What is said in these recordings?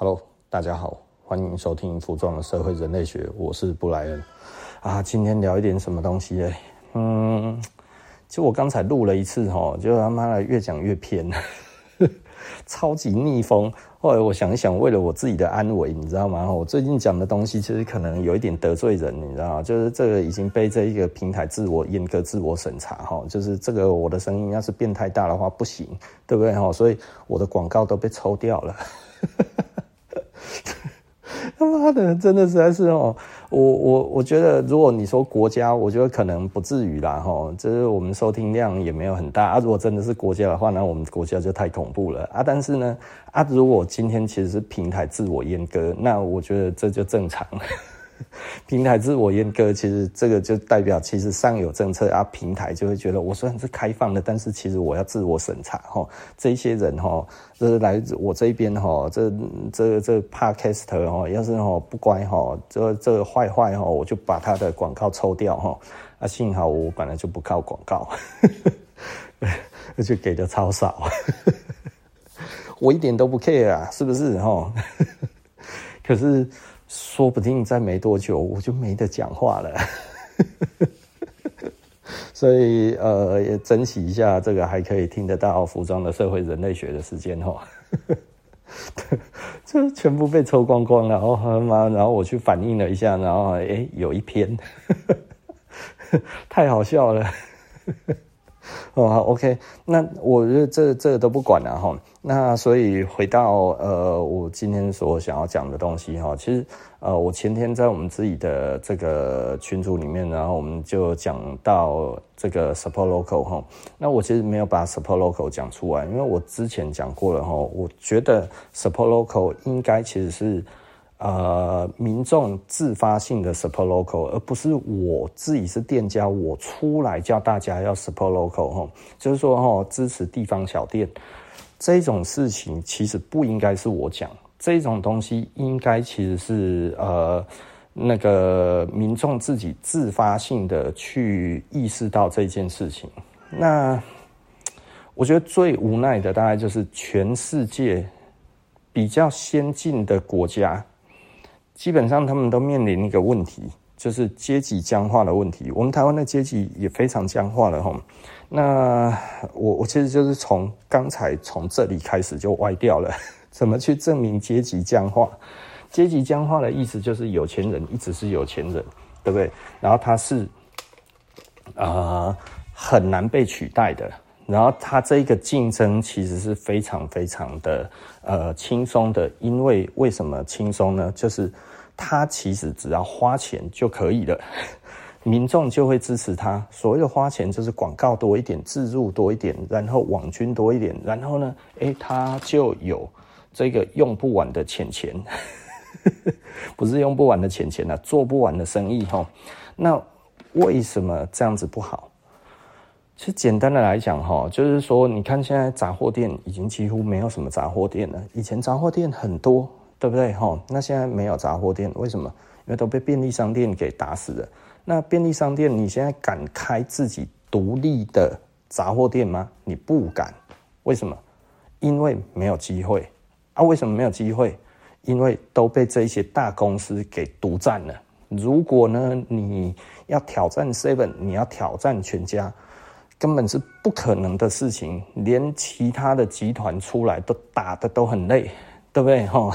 Hello，大家好，欢迎收听《服装的社会人类学》，我是布莱恩啊。今天聊一点什么东西嘞？嗯，就我刚才录了一次哈，就他妈的越讲越偏，超级逆风。后来我想一想，为了我自己的安危，你知道吗？我最近讲的东西其实可能有一点得罪人，你知道吗？就是这个已经被这一个平台自我严格自我审查哈，就是这个我的声音要是变太大的话不行，对不对哈？所以我的广告都被抽掉了。他 妈的，真的实在是哦，我我我觉得，如果你说国家，我觉得可能不至于啦，哈，就是我们收听量也没有很大啊。如果真的是国家的话，那我们国家就太恐怖了啊。但是呢，啊，如果今天其实是平台自我阉割，那我觉得这就正常了。平台自我阉割，其实这个就代表，其实上有政策啊，平台就会觉得我虽然是开放的，但是其实我要自我审查哈。这些人哈，就是来自我这边哈，这这这 Podcast 哈，要是哈不乖哈，这这坏坏哈，我就把他的广告抽掉哈。啊，幸好我本来就不靠广告，而且给的超少，我一点都不 care 啊，是不是哈？可是。说不定再没多久我就没得讲话了，所以呃也珍惜一下这个还可以听得到服装的社会人类学的时间哈，这全部被抽光光了，然后妈，然后我去反映了一下，然后哎有一篇，太好笑了。哦，好，OK，那我觉得这这都不管了哈。那所以回到呃，我今天所想要讲的东西哈，其实呃，我前天在我们自己的这个群组里面，然后我们就讲到这个 support local 哈。那我其实没有把 support local 讲出来，因为我之前讲过了哈。我觉得 support local 应该其实是。呃，民众自发性的 support local，而不是我自己是店家，我出来叫大家要 support local 哈，就是说哈，支持地方小店这种事情，其实不应该是我讲，这种东西应该其实是呃那个民众自己自发性的去意识到这件事情。那我觉得最无奈的大概就是全世界比较先进的国家。基本上他们都面临一个问题，就是阶级僵化的问题。我们台湾的阶级也非常僵化了吼。那我我其实就是从刚才从这里开始就歪掉了。怎么去证明阶级僵化？阶级僵化的意思就是有钱人一直是有钱人，对不对？然后他是、呃、很难被取代的。然后他这个竞争其实是非常非常的呃轻松的，因为为什么轻松呢？就是他其实只要花钱就可以了，民众就会支持他。所谓的花钱就是广告多一点，自入多一点，然后网军多一点，然后呢，诶，他就有这个用不完的钱钱，不是用不完的钱钱啊，做不完的生意哈。那为什么这样子不好？其实简单的来讲，哈，就是说，你看现在杂货店已经几乎没有什么杂货店了。以前杂货店很多，对不对？哈，那现在没有杂货店，为什么？因为都被便利商店给打死了。那便利商店，你现在敢开自己独立的杂货店吗？你不敢。为什么？因为没有机会啊。为什么没有机会？因为都被这些大公司给独占了。如果呢，你要挑战 Seven，你要挑战全家。根本是不可能的事情，连其他的集团出来都打得都很累，对不对？哈，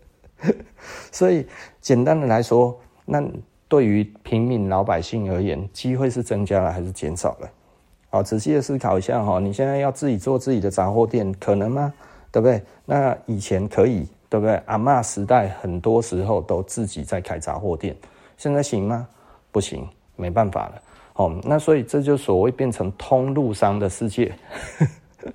所以简单的来说，那对于平民老百姓而言，机会是增加了还是减少了？好，仔细的思考一下哈，你现在要自己做自己的杂货店，可能吗？对不对？那以前可以，对不对？阿嬷时代很多时候都自己在开杂货店，现在行吗？不行，没办法了。哦，那所以这就所谓变成通路商的世界，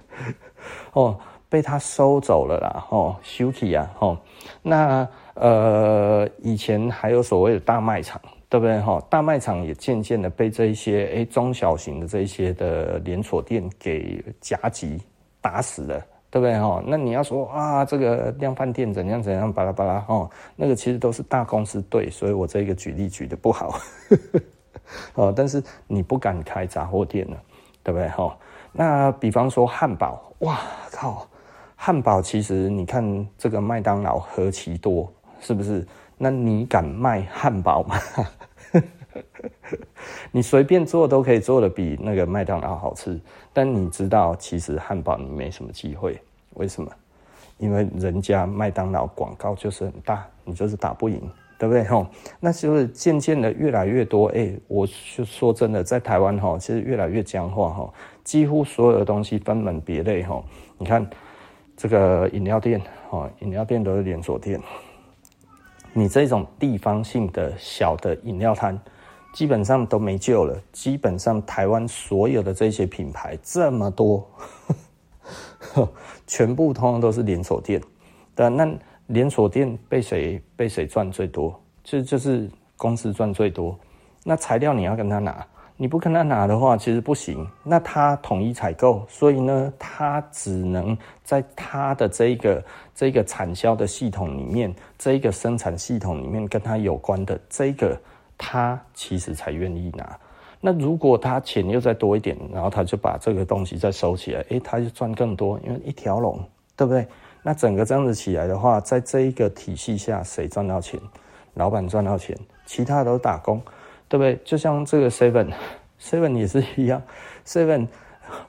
哦，被他收走了啦，哦，休息啊，哦，那呃，以前还有所谓的大卖场，对不对？哈，大卖场也渐渐的被这一些诶中小型的这一些的连锁店给夹击打死了，对不对？哈，那你要说啊，这个量贩店怎样怎样，巴拉巴拉，哦，那个其实都是大公司对，所以我这个举例举得不好。哦，但是你不敢开杂货店了，对不对？哈，那比方说汉堡，哇靠，汉堡其实你看这个麦当劳何其多，是不是？那你敢卖汉堡吗？你随便做都可以做得比那个麦当劳好吃，但你知道其实汉堡你没什么机会，为什么？因为人家麦当劳广告就是很大，你就是打不赢，对不对？吼，那就是渐渐的越来越多。哎、我就说真的，在台湾吼，其实越来越僵化吼，几乎所有的东西分门别类吼。你看这个饮料店，哦，饮料店都是连锁店，你这种地方性的小的饮料摊，基本上都没救了。基本上台湾所有的这些品牌这么多。全部通通都是连锁店，但那连锁店被谁被谁赚最多？就就是公司赚最多。那材料你要跟他拿，你不跟他拿的话，其实不行。那他统一采购，所以呢，他只能在他的这个这个产销的系统里面，这一个生产系统里面跟他有关的这个，他其实才愿意拿。那如果他钱又再多一点，然后他就把这个东西再收起来，诶，他就赚更多，因为一条龙，对不对？那整个这样子起来的话，在这一个体系下，谁赚到钱？老板赚到钱，其他都打工，对不对？就像这个 Seven，Seven 也是一样，Seven，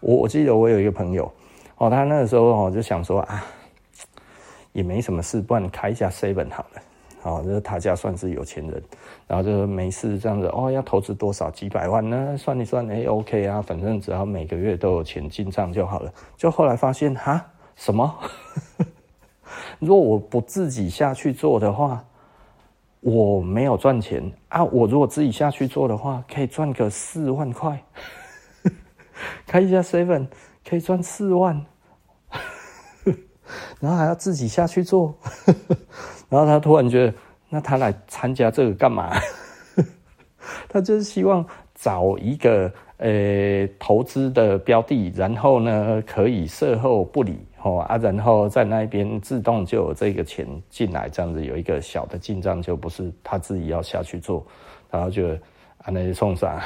我我记得我有一个朋友，哦，他那个时候哦就想说啊，也没什么事，不然开一下 Seven 好了。好，就是他家算是有钱人，然后就说没事这样子哦，要投资多少几百万呢？算一算，哎，OK 啊，反正只要每个月都有钱进账就好了。就后来发现哈，什么？如果我不自己下去做的话，我没有赚钱啊。我如果自己下去做的话，可以赚个四万块，开一家 seven 可以赚四万，然后还要自己下去做。然后他突然觉得，那他来参加这个干嘛？他就是希望找一个呃投资的标的，然后呢可以售后不理哦啊，然后在那边自动就有这个钱进来，这样子有一个小的进账，就不是他自己要下去做，然后就啊那些送上。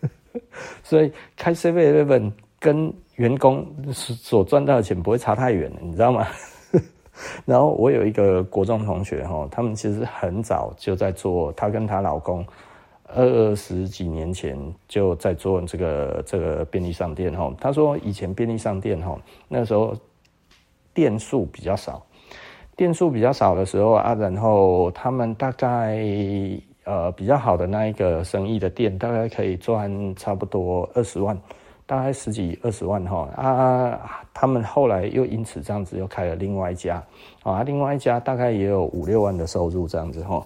所以开7-11跟员工所赚到的钱不会差太远，你知道吗？然后我有一个国中同学哈，他们其实很早就在做，她跟她老公二十几年前就在做这个这个便利商店哈。他说以前便利商店哈，那时候店数比较少，店数比较少的时候啊，然后他们大概呃比较好的那一个生意的店，大概可以赚差不多二十万。大概十几二十万哈啊，他们后来又因此这样子又开了另外一家啊，另外一家大概也有五六万的收入这样子哈，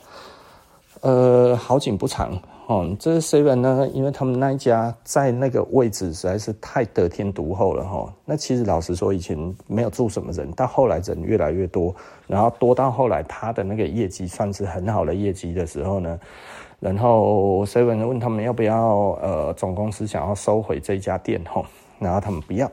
呃，好景不长哦。这 seven 呢，因为他们那一家在那个位置实在是太得天独厚了哈。那其实老实说，以前没有住什么人，到后来人越来越多，然后多到后来他的那个业绩算是很好的业绩的时候呢。然后 Seven 问他们要不要，呃，总公司想要收回这家店吼，然后他们不要，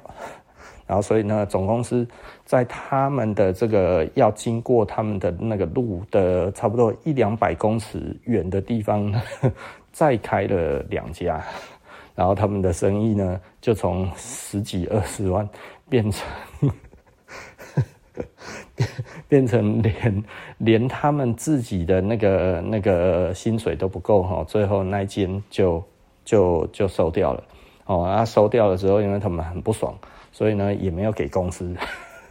然后所以呢，总公司在他们的这个要经过他们的那个路的差不多一两百公尺远的地方，再开了两家，然后他们的生意呢，就从十几二十万变成。变成连连他们自己的那个那个薪水都不够哈，最后那间就就就收掉了哦。啊，收掉的时候，因为他们很不爽，所以呢也没有给公司，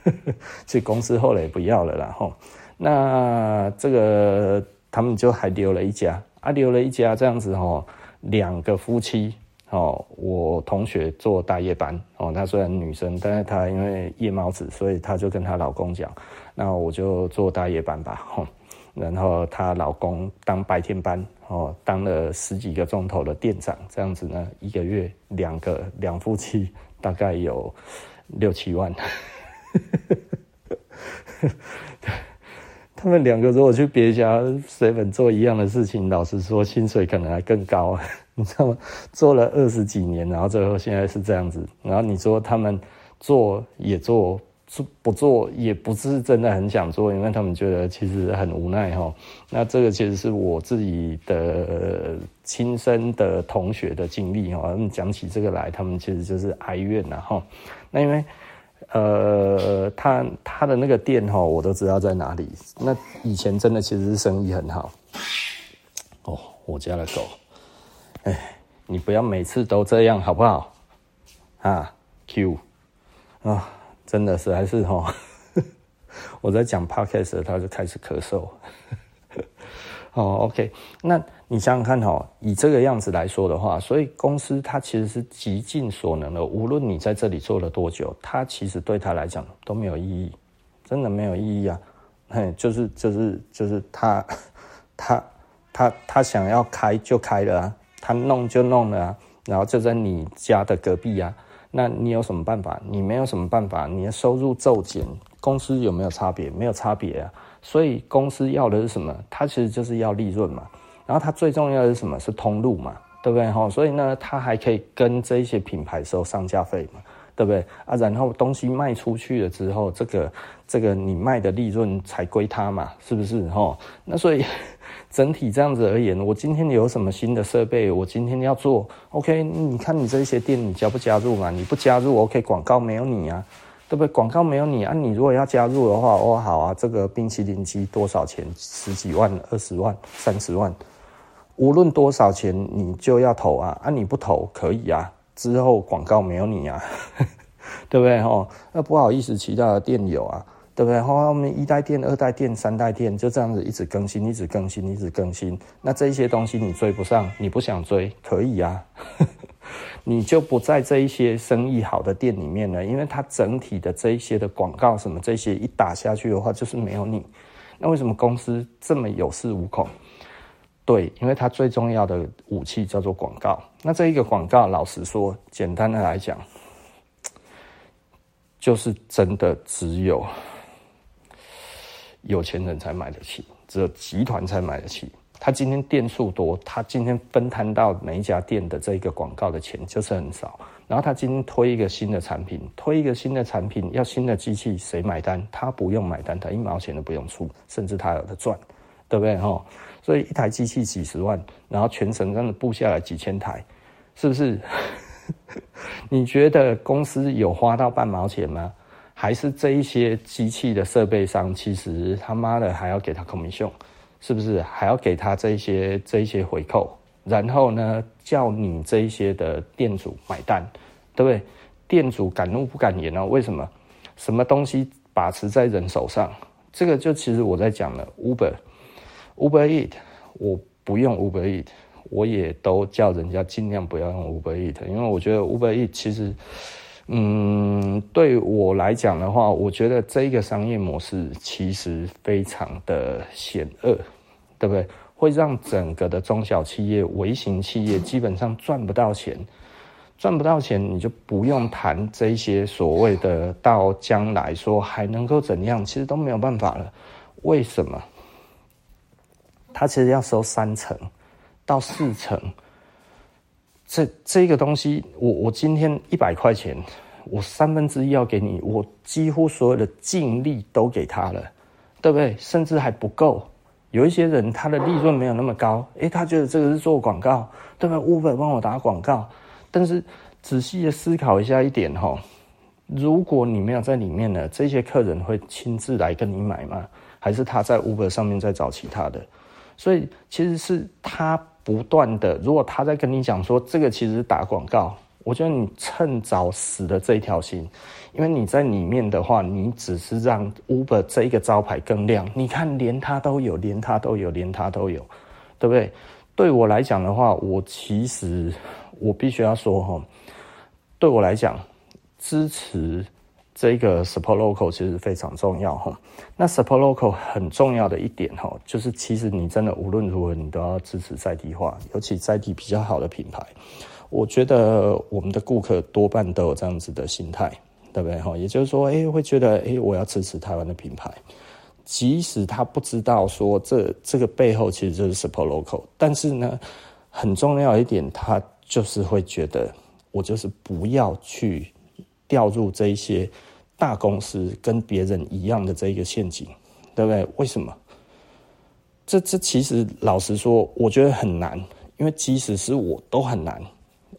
所以公司后来也不要了啦。吼，那这个他们就还留了一家啊，留了一家这样子哦，两个夫妻。哦，我同学做大夜班哦，她虽然女生，但是她因为夜猫子，所以她就跟她老公讲，那我就做大夜班吧。吼，然后她老公当白天班哦，当了十几个钟头的店长，这样子呢，一个月两个两夫妻大概有六七万。他们两个如果去别家基本做一样的事情，老实说，薪水可能还更高。你知道吗？做了二十几年，然后最后现在是这样子。然后你说他们做也做，做不做也不是真的很想做，因为他们觉得其实很无奈哈。那这个其实是我自己的亲身的同学的经历哈。他们讲起这个来，他们其实就是哀怨呐哈。那因为呃，他他的那个店哈，我都知道在哪里。那以前真的其实是生意很好。哦，我家的狗，哎，你不要每次都这样好不好？啊，Q，啊，真的是还是哈，我在讲 podcast，他就开始咳嗽。哦，OK，那你想想看哈，以这个样子来说的话，所以公司它其实是极尽所能的，无论你在这里做了多久，它其实对他来讲都没有意义，真的没有意义啊！嘿，就是就是就是他他他他想要开就开了啊，他弄就弄了啊，然后就在你家的隔壁啊，那你有什么办法？你没有什么办法，你的收入骤减，公司有没有差别？没有差别啊。所以公司要的是什么？它其实就是要利润嘛。然后它最重要的是什么？是通路嘛，对不对？哈，所以呢，它还可以跟这些品牌收上架费嘛，对不对？啊，然后东西卖出去了之后，这个这个你卖的利润才归它嘛，是不是？哈，那所以整体这样子而言，我今天有什么新的设备，我今天要做，OK？你看你这些店，你加不加入嘛？你不加入，OK？广告没有你啊。对不对？广告没有你啊！你如果要加入的话，哦，好啊，这个冰淇淋机多少钱？十几万、二十万、三十万，无论多少钱，你就要投啊！啊，你不投可以啊，之后广告没有你啊，对不对？哦，那不好意思，其他的店有啊，对不对？后来我们一代店、二代店、三代店就这样子一直更新，一直更新，一直更新。那这些东西你追不上，你不想追，可以啊。你就不在这一些生意好的店里面了，因为它整体的这一些的广告什么这些一打下去的话，就是没有你。那为什么公司这么有恃无恐？对，因为它最重要的武器叫做广告。那这一个广告，老实说，简单的来讲，就是真的只有有钱人才买得起，只有集团才买得起。他今天店数多，他今天分摊到每一家店的这个广告的钱就是很少。然后他今天推一个新的产品，推一个新的产品要新的机器，谁买单？他不用买单，他一毛钱都不用出，甚至他有的赚，对不对？哈，所以一台机器几十万，然后全程真的布下来几千台，是不是？你觉得公司有花到半毛钱吗？还是这一些机器的设备商，其实他妈的还要给他 commission？是不是还要给他这一些这一些回扣？然后呢，叫你这一些的店主买单，对不对？店主敢怒不敢言哦。为什么？什么东西把持在人手上？这个就其实我在讲了。Uber，Uber Eat，我不用 Uber Eat，我也都叫人家尽量不要用 Uber Eat，因为我觉得 Uber Eat 其实。嗯，对我来讲的话，我觉得这个商业模式其实非常的险恶，对不对？会让整个的中小企业、微型企业基本上赚不到钱，赚不到钱，你就不用谈这些所谓的到将来说还能够怎样，其实都没有办法了。为什么？他其实要收三成到四成。这这个东西，我我今天一百块钱，我三分之一要给你，我几乎所有的尽力都给他了，对不对？甚至还不够。有一些人他的利润没有那么高，诶，他觉得这个是做广告，对不对？Uber 帮我打广告，但是仔细的思考一下一点哈，如果你没有在里面呢，这些客人会亲自来跟你买吗？还是他在 Uber 上面再找其他的？所以其实是他。不断的，如果他在跟你讲说这个其实打广告，我觉得你趁早死了这一条心，因为你在里面的话，你只是让 Uber 这一个招牌更亮。你看，连他都有，连他都有，连他都有，对不对？对我来讲的话，我其实我必须要说哈，对我来讲支持。这个 support local 其实非常重要哈。那 support local 很重要的一点哈，就是其实你真的无论如何，你都要支持在地化，尤其在地比较好的品牌。我觉得我们的顾客多半都有这样子的心态，对不对哈？也就是说，哎，会觉得哎，我要支持台湾的品牌，即使他不知道说这这个背后其实就是 support local，但是呢，很重要一点，他就是会觉得我就是不要去。掉入这一些大公司跟别人一样的这一个陷阱，对不对？为什么？这这其实老实说，我觉得很难，因为即使是我都很难，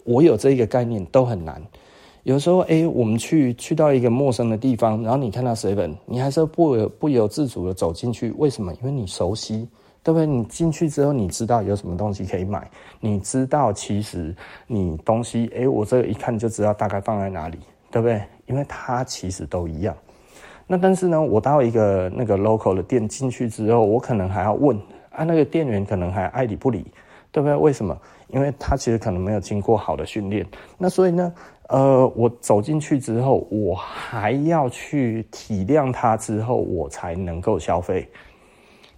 我有这一个概念都很难，有时候，哎，我们去去到一个陌生的地方，然后你看到 seven，你还是不由不由自主的走进去。为什么？因为你熟悉，对不对？你进去之后，你知道有什么东西可以买，你知道其实你东西，哎，我这个一看就知道大概放在哪里，对不对？因为它其实都一样。那但是呢，我到一个那个 local 的店进去之后，我可能还要问啊，那个店员可能还爱理不理，对不对？为什么？因为他其实可能没有经过好的训练。那所以呢，呃，我走进去之后，我还要去体谅他之后，我才能够消费。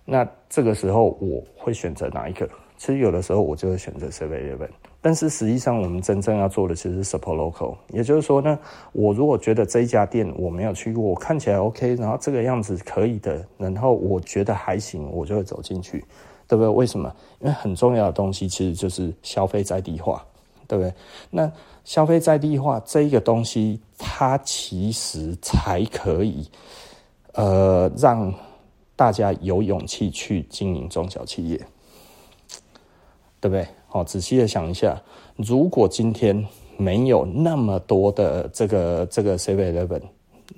那这个时候我会选择哪一个？其实有的时候我就会选择 Seven Eleven。但是实际上，我们真正要做的其实是 support local，也就是说呢，我如果觉得这一家店我没有去过，我看起来 OK，然后这个样子可以的，然后我觉得还行，我就会走进去，对不对？为什么？因为很重要的东西其实就是消费在地化，对不对？那消费在地化这一个东西，它其实才可以，呃，让大家有勇气去经营中小企业，对不对？好，仔细的想一下，如果今天没有那么多的这个这个 Seven Eleven，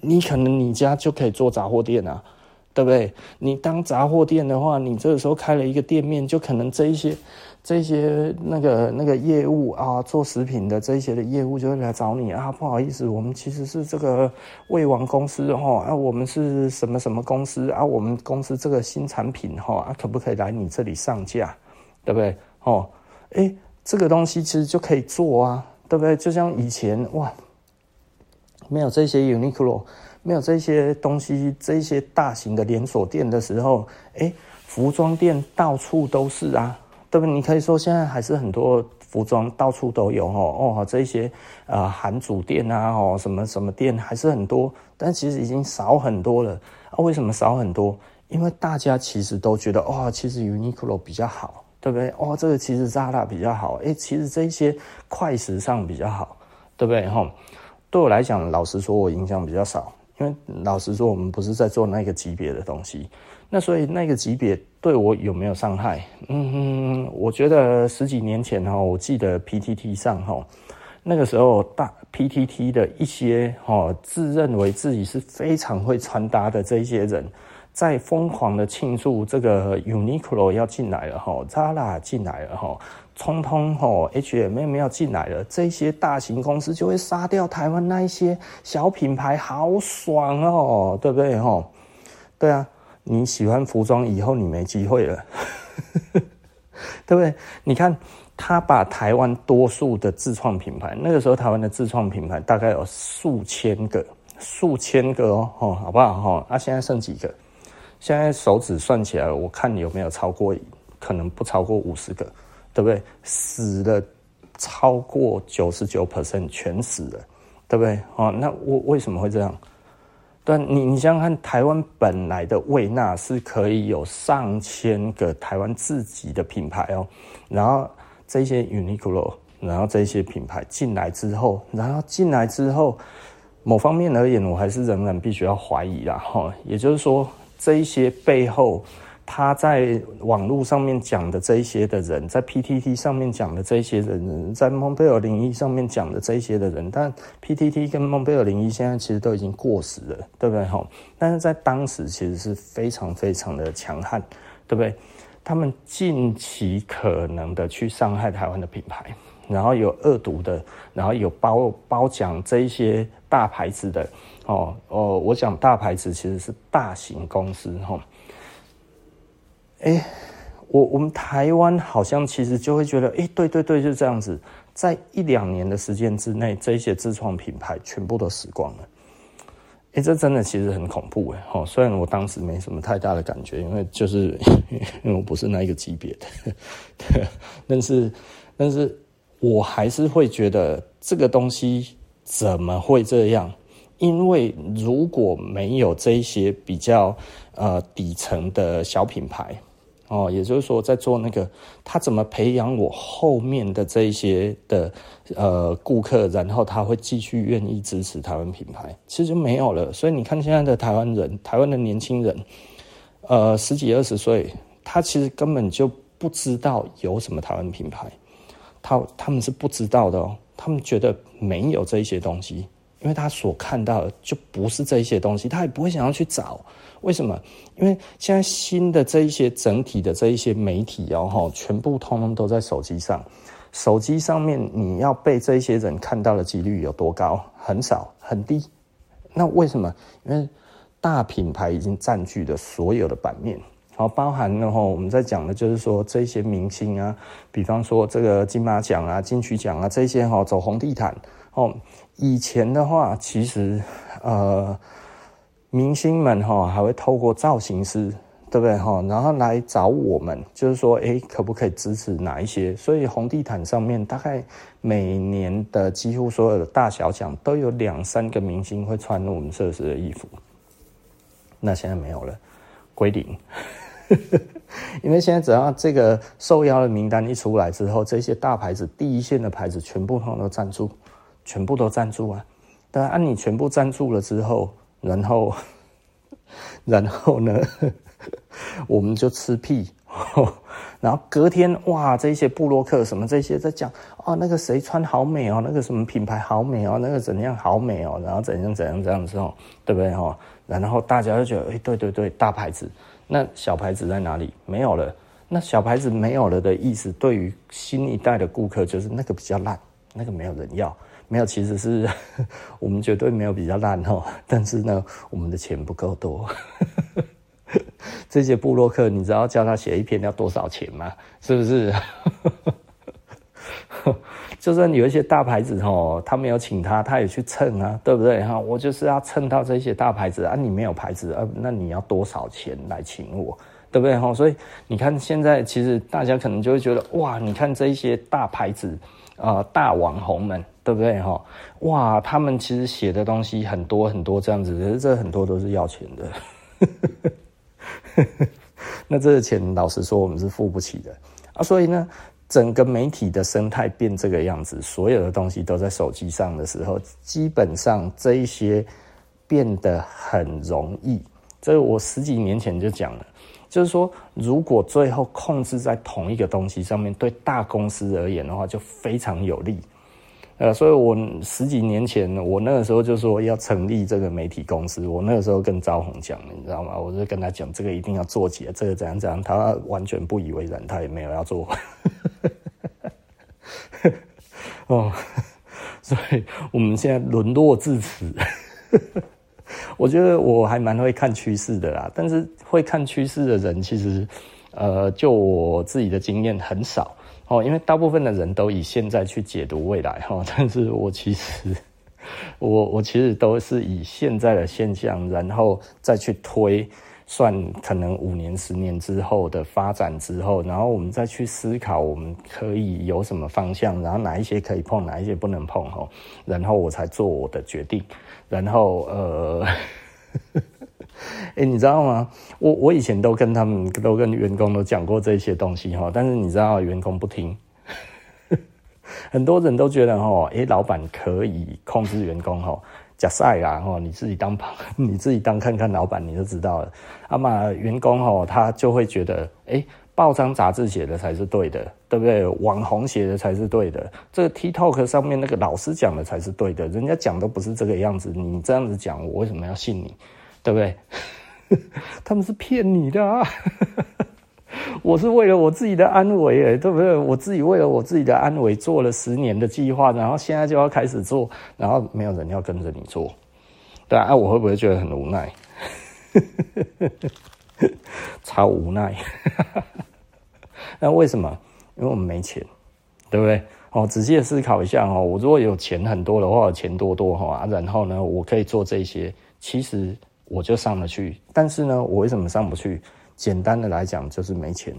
你可能你家就可以做杂货店啊，对不对？你当杂货店的话，你这个时候开了一个店面，就可能这一些这一些那个那个业务啊，做食品的这一些的业务就会来找你啊，不好意思，我们其实是这个味王公司哈，啊，我们是什么什么公司啊，我们公司这个新产品哈，啊，可不可以来你这里上架，对不对？哦。哎，这个东西其实就可以做啊，对不对？就像以前哇，没有这些 Uniqlo，没有这些东西，这些大型的连锁店的时候，哎，服装店到处都是啊，对不对？你可以说现在还是很多服装到处都有哦哦，这些啊韩主店啊哦什么什么店还是很多，但其实已经少很多了啊。为什么少很多？因为大家其实都觉得哇、哦，其实 Uniqlo 比较好。对不对？哦，这个其实 Zara 比较好，诶，其实这些快时尚比较好，对不对？哈，对我来讲，老实说，我影响比较少，因为老实说，我们不是在做那个级别的东西，那所以那个级别对我有没有伤害？嗯，我觉得十几年前哈，我记得 PTT 上哈，那个时候大 PTT 的一些哈，自认为自己是非常会穿搭的这些人。在疯狂的庆祝这个 Uniqlo 要进来了哈，Zara 进来了哈，通通哈 H&M 要进来了，这些大型公司就会杀掉台湾那一些小品牌，好爽哦，对不对哈？对啊，你喜欢服装以后你没机会了，对不对？你看他把台湾多数的自创品牌，那个时候台湾的自创品牌大概有数千个，数千个哦，好不好哈？啊，现在剩几个？现在手指算起来，我看你有没有超过，可能不超过五十个，对不对？死了超过九十九 percent 全死了，对不对？哦，那我为什么会这样？对，你你想想看，台湾本来的胃纳是可以有上千个台湾自己的品牌哦，然后这些 Uniqlo，然后这些品牌进来之后，然后进来之后，某方面而言，我还是仍然必须要怀疑啦，哈，也就是说。这一些背后，他在网络上面讲的这一些的人，在 PTT 上面讲的这一些的人，在蒙贝尔零一上面讲的这一些的人，但 PTT 跟蒙贝尔零一现在其实都已经过时了，对不对？哈，但是在当时其实是非常非常的强悍，对不对？他们尽其可能的去伤害台湾的品牌，然后有恶毒的，然后有包包奖这一些大牌子的。哦哦，我讲大牌子其实是大型公司哈。哎、我我们台湾好像其实就会觉得，哎、欸，对对对，就这样子，在一两年的时间之内，这些自创品牌全部都死光了。哎、欸，这真的其实很恐怖哎。哦，虽然我当时没什么太大的感觉，因为就是 因为我不是那一个级别的，但是但是我还是会觉得这个东西怎么会这样？因为如果没有这一些比较呃底层的小品牌哦，也就是说在做那个，他怎么培养我后面的这一些的呃顾客，然后他会继续愿意支持台湾品牌，其实就没有了。所以你看现在的台湾人，台湾的年轻人，呃十几二十岁，他其实根本就不知道有什么台湾品牌，他他们是不知道的哦。他们觉得没有这一些东西，因为他所看到的就不是这一些东西，他也不会想要去找。为什么？因为现在新的这一些整体的这一些媒体哦，全部通通都在手机上。手机上面你要被这一些人看到的几率有多高？很少，很低。那为什么？因为大品牌已经占据了所有的版面。好，包含了哈，我们在讲的就是说这些明星啊，比方说这个金马奖啊、金曲奖啊这些哈，走红地毯哦。以前的话，其实呃。明星们哈还会透过造型师，对不对哈？然后来找我们，就是说，哎，可不可以支持哪一些？所以红地毯上面大概每年的几乎所有的大小奖都有两三个明星会穿我们设施的衣服。那现在没有了，归零。因为现在只要这个受邀的名单一出来之后，这些大牌子、第一线的牌子全部都赞助，全部都赞助啊！当然，你全部赞助了之后。然后，然后呢，我们就吃屁。然后隔天，哇，这些布洛克什么这些在讲哦，那个谁穿好美哦，那个什么品牌好美哦，那个怎样好美哦，然后怎样怎样这样子哦，对不对哈？然后大家就觉得，哎，对对对，大牌子，那小牌子在哪里？没有了。那小牌子没有了的意思，对于新一代的顾客就是那个比较烂，那个没有人要。没有，其实是 我们绝对没有比较烂哦，但是呢，我们的钱不够多。这些部落客，你知道叫他写一篇要多少钱吗？是不是？就算有一些大牌子哦，他没有请他，他也去蹭啊，对不对哈？我就是要蹭到这些大牌子啊，你没有牌子啊，那你要多少钱来请我，对不对哈？所以你看，现在其实大家可能就会觉得哇，你看这一些大牌子啊、大网红们。对不对哈？哇，他们其实写的东西很多很多这样子，可是这很多都是要钱的。那这个钱，老实说，我们是付不起的啊。所以呢，整个媒体的生态变这个样子，所有的东西都在手机上的时候，基本上这一些变得很容易。这个我十几年前就讲了，就是说，如果最后控制在同一个东西上面，对大公司而言的话，就非常有利。呃，所以我十几年前，我那个时候就说要成立这个媒体公司。我那个时候跟招宏讲，你知道吗？我就跟他讲，这个一定要做起来，这个怎样怎样。他完全不以为然，他也没有要做。哦，所以我们现在沦落至此。我觉得我还蛮会看趋势的啦，但是会看趋势的人，其实呃，就我自己的经验很少。哦，因为大部分的人都以现在去解读未来哈，但是我其实，我我其实都是以现在的现象，然后再去推算可能五年、十年之后的发展之后，然后我们再去思考我们可以有什么方向，然后哪一些可以碰，哪一些不能碰哈，然后我才做我的决定，然后呃。哎、你知道吗？我我以前都跟他们都跟员工都讲过这些东西哈，但是你知道员工不听，很多人都觉得哈，哎、老板可以控制员工哈，假赛啦哈，你自己当 你自己当看看老板你就知道了。那么员工哈，他就会觉得，哎、欸，报章杂志写的才是对的，对不对？网红写的才是对的，这个 TikTok 上面那个老师讲的才是对的，人家讲都不是这个样子，你这样子讲，我为什么要信你？对不对？他们是骗你的啊！我是为了我自己的安危，哎，对不对？我自己为了我自己的安危做了十年的计划，然后现在就要开始做，然后没有人要跟着你做，对啊，我会不会觉得很无奈？超无奈！那为什么？因为我们没钱，对不对？哦，仔细思考一下哦，我如果有钱很多的话，钱多多哈，然后呢，我可以做这些，其实。我就上得去，但是呢，我为什么上不去？简单的来讲，就是没钱。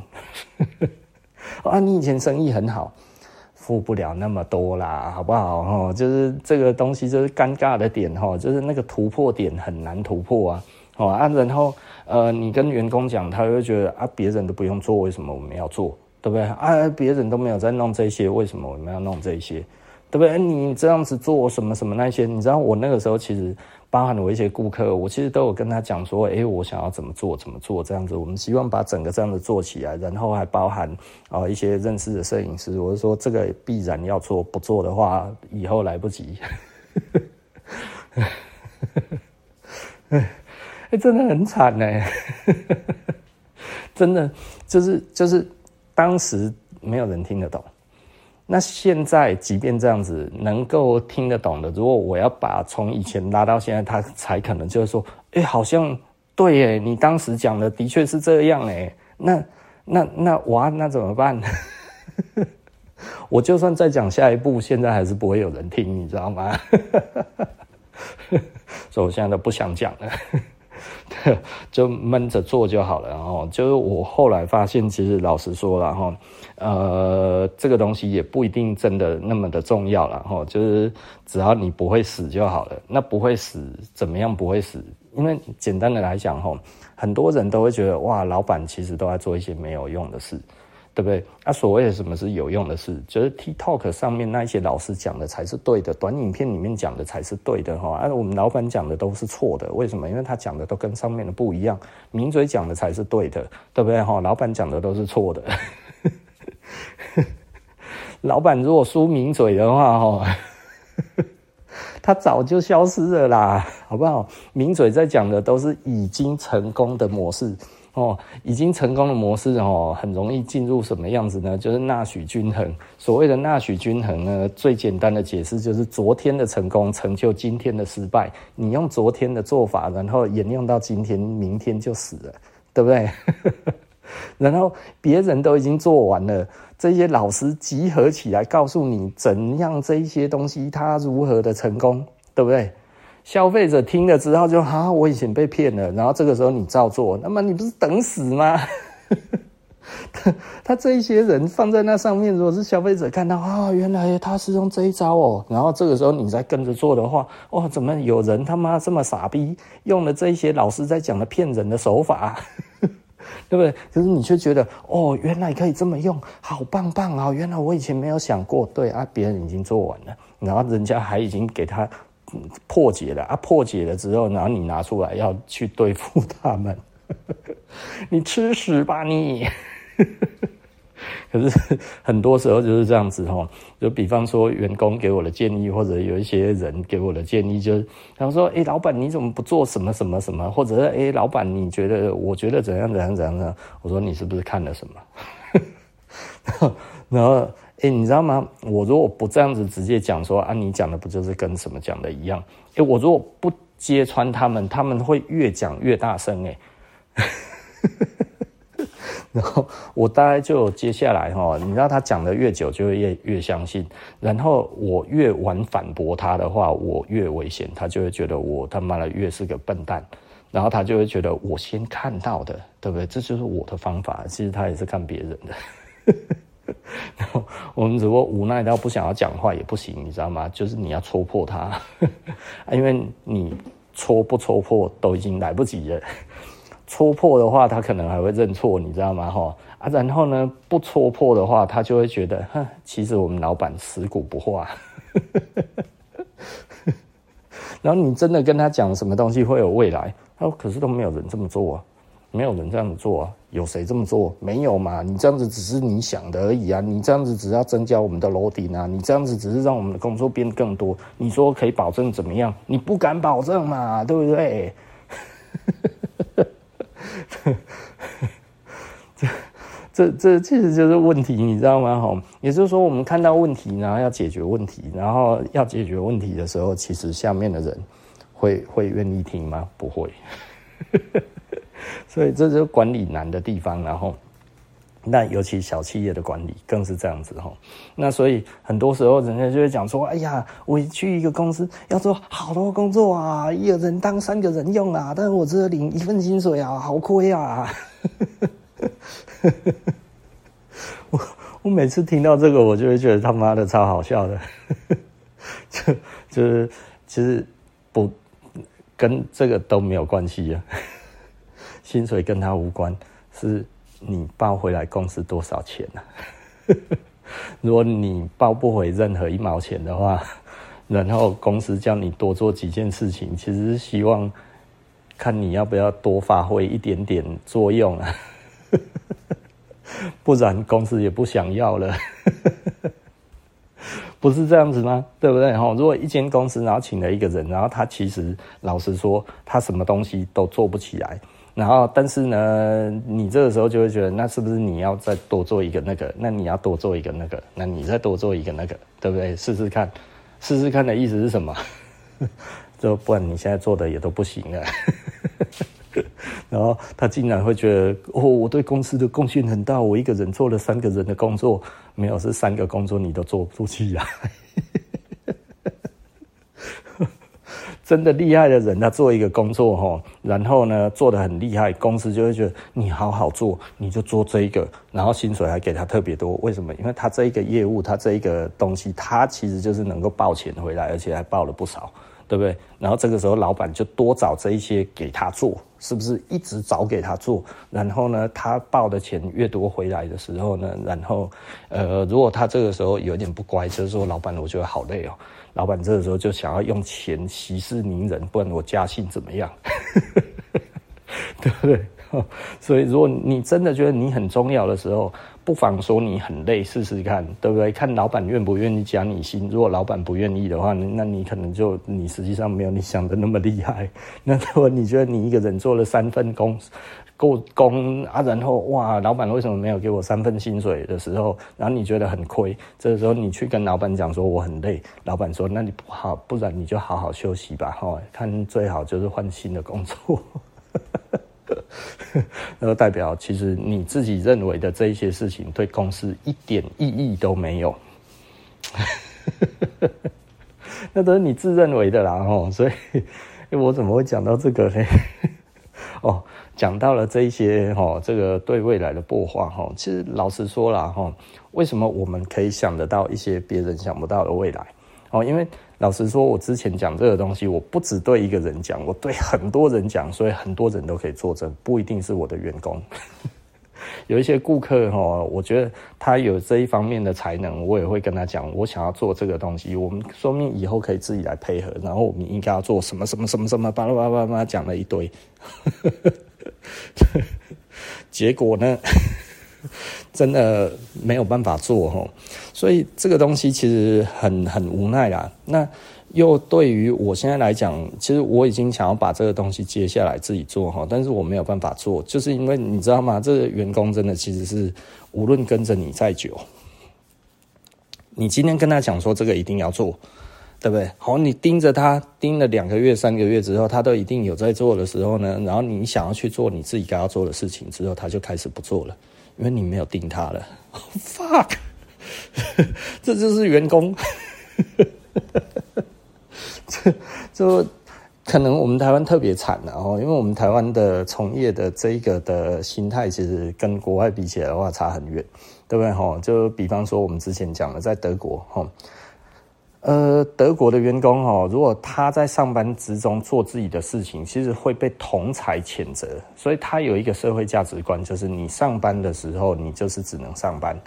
啊，你以前生意很好，付不了那么多啦，好不好？哦，就是这个东西就是尴尬的点哈，就是那个突破点很难突破啊。哦啊，然后呃，你跟员工讲，他会觉得啊，别人都不用做，为什么我们要做？对不对？啊，别人都没有在弄这些，为什么我们要弄这些？对不对？你这样子做什么什么那些，你知道我那个时候其实包含我一些顾客，我其实都有跟他讲说，哎，我想要怎么做怎么做这样子，我们希望把整个这样子做起来，然后还包含啊、一些认识的摄影师，我是说这个必然要做，不做的话以后来不及。哎，真的很惨呢，真的就是就是当时没有人听得懂。那现在，即便这样子能够听得懂的，如果我要把从以前拉到现在，他才可能就是说，哎、好像对耶，你当时讲的的确是这样哎，那那那哇，那怎么办？我就算再讲下一步，现在还是不会有人听，你知道吗？所以我现在都不想讲了，就闷着做就好了。然后就是我后来发现，其实老实说了哈。呃，这个东西也不一定真的那么的重要了哈，就是只要你不会死就好了。那不会死怎么样？不会死，因为简单的来讲哈，很多人都会觉得哇，老板其实都在做一些没有用的事，对不对？啊，所谓的什么是有用的事，就是 TikTok 上面那一些老师讲的才是对的，短影片里面讲的才是对的哈。啊，我们老板讲的都是错的，为什么？因为他讲的都跟上面的不一样，名嘴讲的才是对的，对不对哈？老板讲的都是错的。老板如果输名嘴的话，哦，他早就消失了啦，好不好？名嘴在讲的都是已经成功的模式哦，已经成功的模式哦，很容易进入什么样子呢？就是纳许均衡。所谓的纳许均衡呢，最简单的解释就是昨天的成功成就今天的失败。你用昨天的做法，然后沿用到今天，明天就死了，对不对？然后别人都已经做完了，这些老师集合起来告诉你怎样这一些东西他如何的成功，对不对？消费者听了之后就啊，我以前被骗了，然后这个时候你照做，那么你不是等死吗？他这一些人放在那上面，如果是消费者看到啊，原来他是用这一招哦，然后这个时候你再跟着做的话，哇，怎么有人他妈这么傻逼，用了这些老师在讲的骗人的手法？对不对？可是你却觉得哦，原来可以这么用，好棒棒啊！原来我以前没有想过，对啊，别人已经做完了，然后人家还已经给他破解了啊，破解了之后，然后你拿出来要去对付他们，你吃屎吧你！可是很多时候就是这样子哈，就比方说员工给我的建议，或者有一些人给我的建议，就是他说：“哎，老板你怎么不做什么什么什么？”或者是“哎，老板你觉得我觉得怎样怎样怎样呢？”我说：“你是不是看了什么？” 然后哎，你知道吗？我如果不这样子直接讲说啊，你讲的不就是跟什么讲的一样？哎，我如果不揭穿他们，他们会越讲越大声哎。然后我大概就接下来哈，你知道他讲的越久，就会越越相信。然后我越晚反驳他的话，我越危险。他就会觉得我他妈的越是个笨蛋。然后他就会觉得我先看到的，对不对？这就是我的方法。其实他也是看别人的。然后我们只不过无奈到不想要讲话也不行，你知道吗？就是你要戳破他，因为你戳不戳破都已经来不及了。戳破的话，他可能还会认错，你知道吗？哈啊，然后呢，不戳破的话，他就会觉得，哼，其实我们老板死骨不化。然后你真的跟他讲什么东西会有未来，他说可是都没有人这么做啊，没有人这样子做啊，有谁这么做？没有嘛？你这样子只是你想的而已啊，你这样子只要增加我们的楼顶啊，你这样子只是让我们的工作变得更多，你说可以保证怎么样？你不敢保证嘛，对不对？这这这其实就是问题，你知道吗？哈，也就是说，我们看到问题，然后要解决问题，然后要解决问题的时候，其实下面的人会会愿意听吗？不会。所以这就是管理难的地方，然后。那尤其小企业的管理更是这样子哈，那所以很多时候人家就会讲说，哎呀，我去一个公司要做好多工作啊，一个人当三个人用啊，但是我只有领一份薪水啊，好亏啊！我我每次听到这个，我就会觉得他妈的超好笑的，就就是其实不跟这个都没有关系啊，薪水跟他无关是。你报回来公司多少钱呢、如果你报不回任何一毛钱的话，然后公司叫你多做几件事情，其实是希望看你要不要多发挥一点点作用啊，不然公司也不想要了。不是这样子吗？对不对？如果一间公司然后请了一个人，然后他其实老实说，他什么东西都做不起来。然后，但是呢，你这个时候就会觉得，那是不是你要再多做一个那个？那你要多做一个那个？那你再多做一个那个？对不对？试试看，试试看的意思是什么？就不然你现在做的也都不行了。然后他竟然会觉得，哦，我对公司的贡献很大，我一个人做了三个人的工作，没有，是三个工作你都做不起来。真的厉害的人，他做一个工作哈，然后呢做得很厉害，公司就会觉得你好好做，你就做这一个，然后薪水还给他特别多。为什么？因为他这一个业务，他这一个东西，他其实就是能够报钱回来，而且还报了不少。对不对？然后这个时候，老板就多找这一些给他做，是不是一直找给他做？然后呢，他报的钱越多回来的时候呢，然后呃，如果他这个时候有点不乖，就是说，老板，我觉得好累哦。老板这个时候就想要用钱息事宁人，不然我加薪怎么样？对不对？所以，如果你真的觉得你很重要的时候，不妨说你很累，试试看，对不对？看老板愿不愿意加你薪。如果老板不愿意的话，那你可能就你实际上没有你想的那么厉害。那如果你觉得你一个人做了三份工，够工啊，然后哇，老板为什么没有给我三份薪水的时候，然后你觉得很亏，这个时候你去跟老板讲说我很累，老板说那你不好，不然你就好好休息吧，哈，看最好就是换新的工作。那代表，其实你自己认为的这一些事情，对公司一点意义都没有。那都是你自认为的啦，吼。所以，我怎么会讲到这个呢？哦，讲到了这一些，吼，这个对未来的擘画，吼。其实老实说啦，吼，为什么我们可以想得到一些别人想不到的未来？哦，因为。老实说，我之前讲这个东西，我不只对一个人讲，我对很多人讲，所以很多人都可以作证，不一定是我的员工。有一些顾客哈，我觉得他有这一方面的才能，我也会跟他讲，我想要做这个东西，我们说明以后可以自己来配合，然后我们应该要做什么什么什么什么，巴拉巴拉巴拉讲了一堆，结果呢？真的没有办法做齁，所以这个东西其实很很无奈啦。那又对于我现在来讲，其实我已经想要把这个东西接下来自己做齁，但是我没有办法做，就是因为你知道吗？这个员工真的其实是无论跟着你再久，你今天跟他讲说这个一定要做，对不对？好，你盯着他盯了两个月、三个月之后，他都一定有在做的时候呢，然后你想要去做你自己该要做的事情之后，他就开始不做了。因为你没有盯他了，fuck，这就是员工，这就可能我们台湾特别惨了哦，因为我们台湾的从业的这一个的心态，其实跟国外比起来的话差很远，对不对？哈，就比方说我们之前讲的，在德国，哈。呃，德国的员工哦，如果他在上班之中做自己的事情，其实会被同侪谴责。所以他有一个社会价值观，就是你上班的时候，你就是只能上班，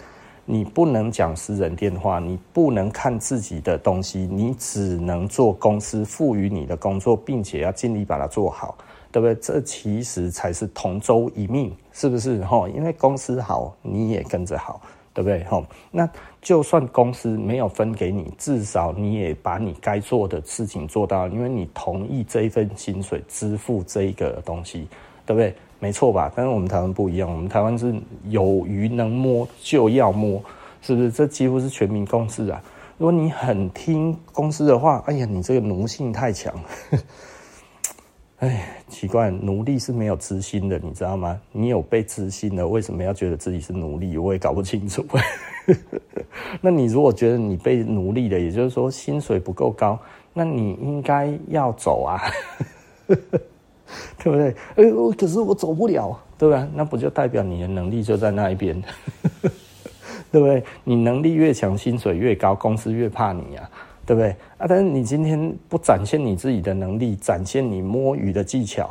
你不能讲私人电话，你不能看自己的东西，你只能做公司赋予你的工作，并且要尽力把它做好，对不对？这其实才是同舟一命，是不是？哈，因为公司好，你也跟着好。对不对？吼，那就算公司没有分给你，至少你也把你该做的事情做到，因为你同意这一份薪水支付这一个东西，对不对？没错吧？但是我们台湾不一样，我们台湾是有鱼能摸就要摸，是不是？这几乎是全民共识啊！如果你很听公司的话，哎呀，你这个奴性太强。哎，奇怪，奴隶是没有知心的，你知道吗？你有被知心的，为什么要觉得自己是奴隶？我也搞不清楚。那你如果觉得你被奴隶的，也就是说薪水不够高，那你应该要走啊，对不对？哎呦，可是我走不了，对吧？那不就代表你的能力就在那一边，对不对？你能力越强，薪水越高，公司越怕你啊。对不对啊？但是你今天不展现你自己的能力，展现你摸鱼的技巧，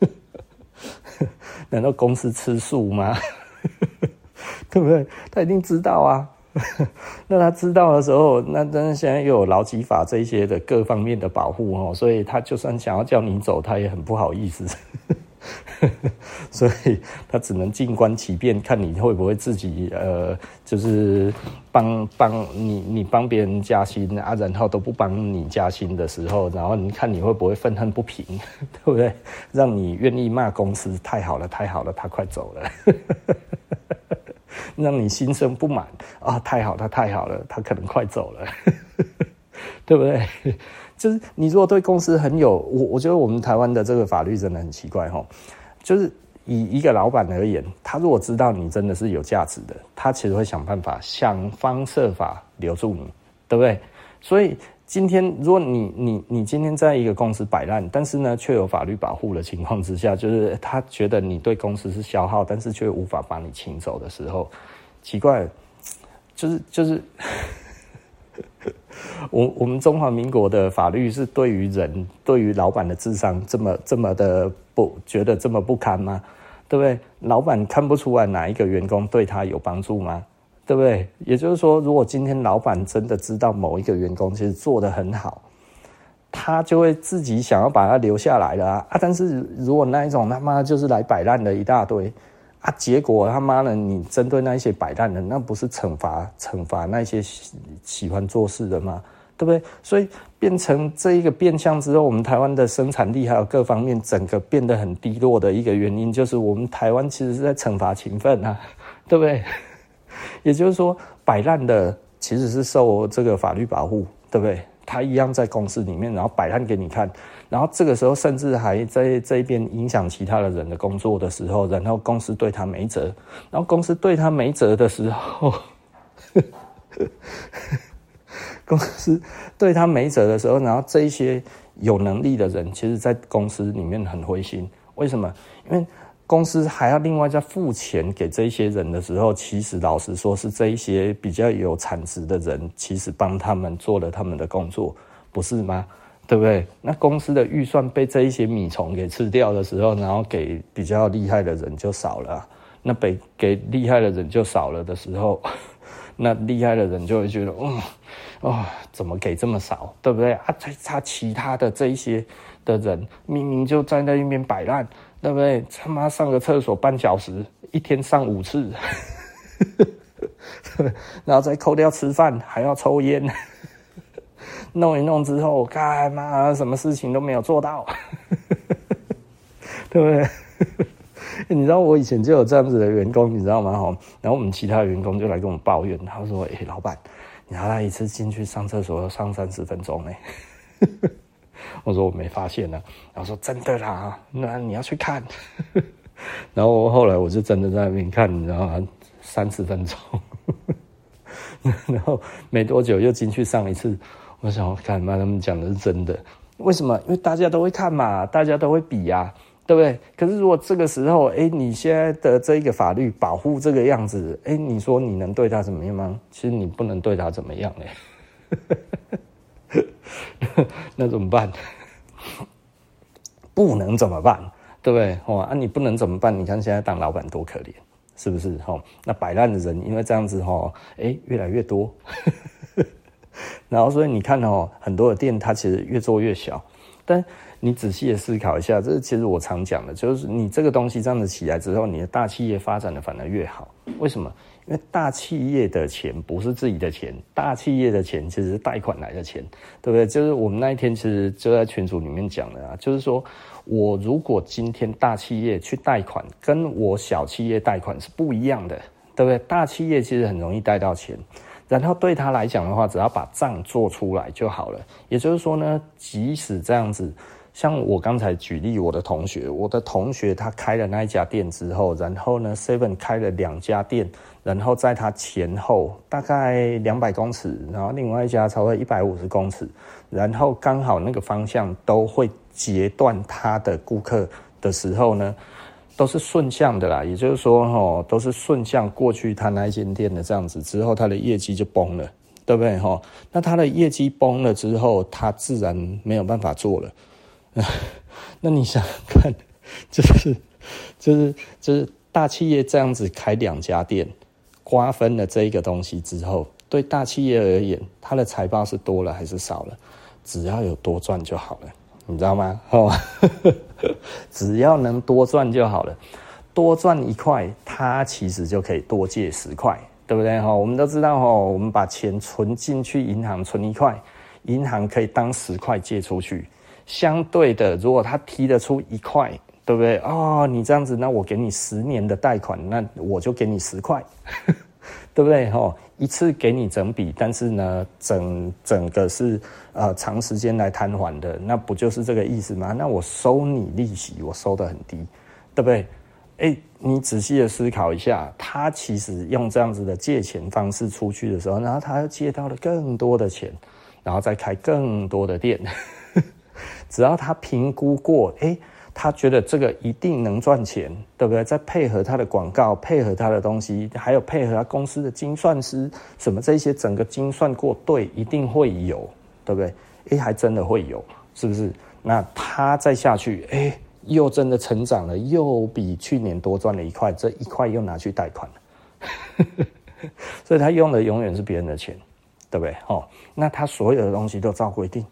难道公司吃素吗？对不对？他一定知道啊，那他知道的时候，那但是现在又有劳基法这一些的各方面的保护哦，所以他就算想要叫你走，他也很不好意思。所以他只能静观其变，看你会不会自己呃，就是帮帮你，你帮别人加薪啊，然后都不帮你加薪的时候，然后你看你会不会愤恨不平，对不对？让你愿意骂公司，太好了，太好了，他快走了。让你心生不满啊，太好，他太好了，他可能快走了，对不对？就是你如果对公司很有我，我觉得我们台湾的这个法律真的很奇怪哈。就是以一个老板而言，他如果知道你真的是有价值的，他其实会想办法想方设法留住你，对不对？所以今天如果你你你今天在一个公司摆烂，但是呢却有法律保护的情况之下，就是他觉得你对公司是消耗，但是却无法把你请走的时候，奇怪，就是就是。我我们中华民国的法律是对于人，对于老板的智商这么这么的不觉得这么不堪吗？对不对？老板看不出来哪一个员工对他有帮助吗？对不对？也就是说，如果今天老板真的知道某一个员工其实做得很好，他就会自己想要把他留下来了啊！啊但是如果那一种他妈就是来摆烂的一大堆。啊！结果他妈的，你针对那一些摆烂的，那不是惩罚惩罚那些喜喜欢做事的吗？对不对？所以变成这一个变相之后，我们台湾的生产力还有各方面整个变得很低落的一个原因，就是我们台湾其实是在惩罚勤奋啊，对不对？也就是说，摆烂的其实是受这个法律保护，对不对？他一样在公司里面，然后摆烂给你看。然后这个时候，甚至还在这一边影响其他的人的工作的时候，然后公司对他没辙，然后公司对他没辙的时候，公司对他没辙的时候，然后这一些有能力的人，其实，在公司里面很灰心。为什么？因为公司还要另外再付钱给这些人的时候，其实老实说，是这一些比较有产值的人，其实帮他们做了他们的工作，不是吗？对不对？那公司的预算被这一些米虫给吃掉的时候，然后给比较厉害的人就少了。那被给厉害的人就少了的时候，那厉害的人就会觉得，嗯，哦，怎么给这么少？对不对？啊，他他其他的这一些的人，明明就站在那一边摆烂，对不对？他妈上个厕所半小时，一天上五次，然后再扣掉吃饭，还要抽烟。弄一弄之后，干嘛什么事情都没有做到，对不对？你知道我以前就有这样子的员工，你知道吗？然后我们其他员工就来跟我抱怨，他说：“哎，老板，你他一次进去上厕所上三十分钟呢。”我说：“我没发现呢。”然后说：“真的啦，那你要去看。”然后后来我就真的在那边看，你知道吗？三十分钟，然后没多久又进去上一次。我想我看嘛，他们讲的是真的，为什么？因为大家都会看嘛，大家都会比呀、啊，对不对？可是如果这个时候，哎，你现在的这一个法律保护这个样子，哎，你说你能对他怎么样吗？其实你不能对他怎么样嘞，那怎么办？不能怎么办？对不对？哦，啊，你不能怎么办？你看现在当老板多可怜，是不是？哦，那摆烂的人因为这样子，哦，哎，越来越多。然后，所以你看哦，很多的店它其实越做越小，但你仔细的思考一下，这其实我常讲的，就是你这个东西这样子起来之后，你的大企业发展的反而越好。为什么？因为大企业的钱不是自己的钱，大企业的钱其实是贷款来的钱，对不对？就是我们那一天其实就在群组里面讲的啊，就是说我如果今天大企业去贷款，跟我小企业贷款是不一样的，对不对？大企业其实很容易贷到钱。然后对他来讲的话，只要把账做出来就好了。也就是说呢，即使这样子，像我刚才举例，我的同学，我的同学他开了那一家店之后，然后呢，Seven 开了两家店，然后在他前后大概两百公尺，然后另外一家超过一百五十公尺，然后刚好那个方向都会截断他的顾客的时候呢。都是顺向的啦，也就是说，吼，都是顺向过去他那一间店的这样子，之后他的业绩就崩了，对不对？吼，那他的业绩崩了之后，他自然没有办法做了。那你想看，就是就是就是大企业这样子开两家店，瓜分了这一个东西之后，对大企业而言，他的财报是多了还是少了？只要有多赚就好了，你知道吗？哦，只要能多赚就好了，多赚一块，它其实就可以多借十块，对不对？哈，我们都知道，哈，我们把钱存进去银行，存一块，银行可以当十块借出去。相对的，如果他提得出一块，对不对？哦，你这样子，那我给你十年的贷款，那我就给你十块，对不对？哈，一次给你整笔，但是呢，整整个是呃长时间来摊还的，那不就是这个意思吗？那我收你利息，我收得很低，对不对？哎，你仔细的思考一下，他其实用这样子的借钱方式出去的时候，然后他又借到了更多的钱，然后再开更多的店。只要他评估过，哎，他觉得这个一定能赚钱，对不对？再配合他的广告，配合他的东西，还有配合他公司的精算师，什么这些整个精算过，对，一定会有，对不对？哎，还真的会有，是不是？那他再下去，哎，又真的成长了，又比去年多赚了一块，这一块又拿去贷款了，所以他用的永远是别人的钱，对不对？哦，那他所有的东西都照规定。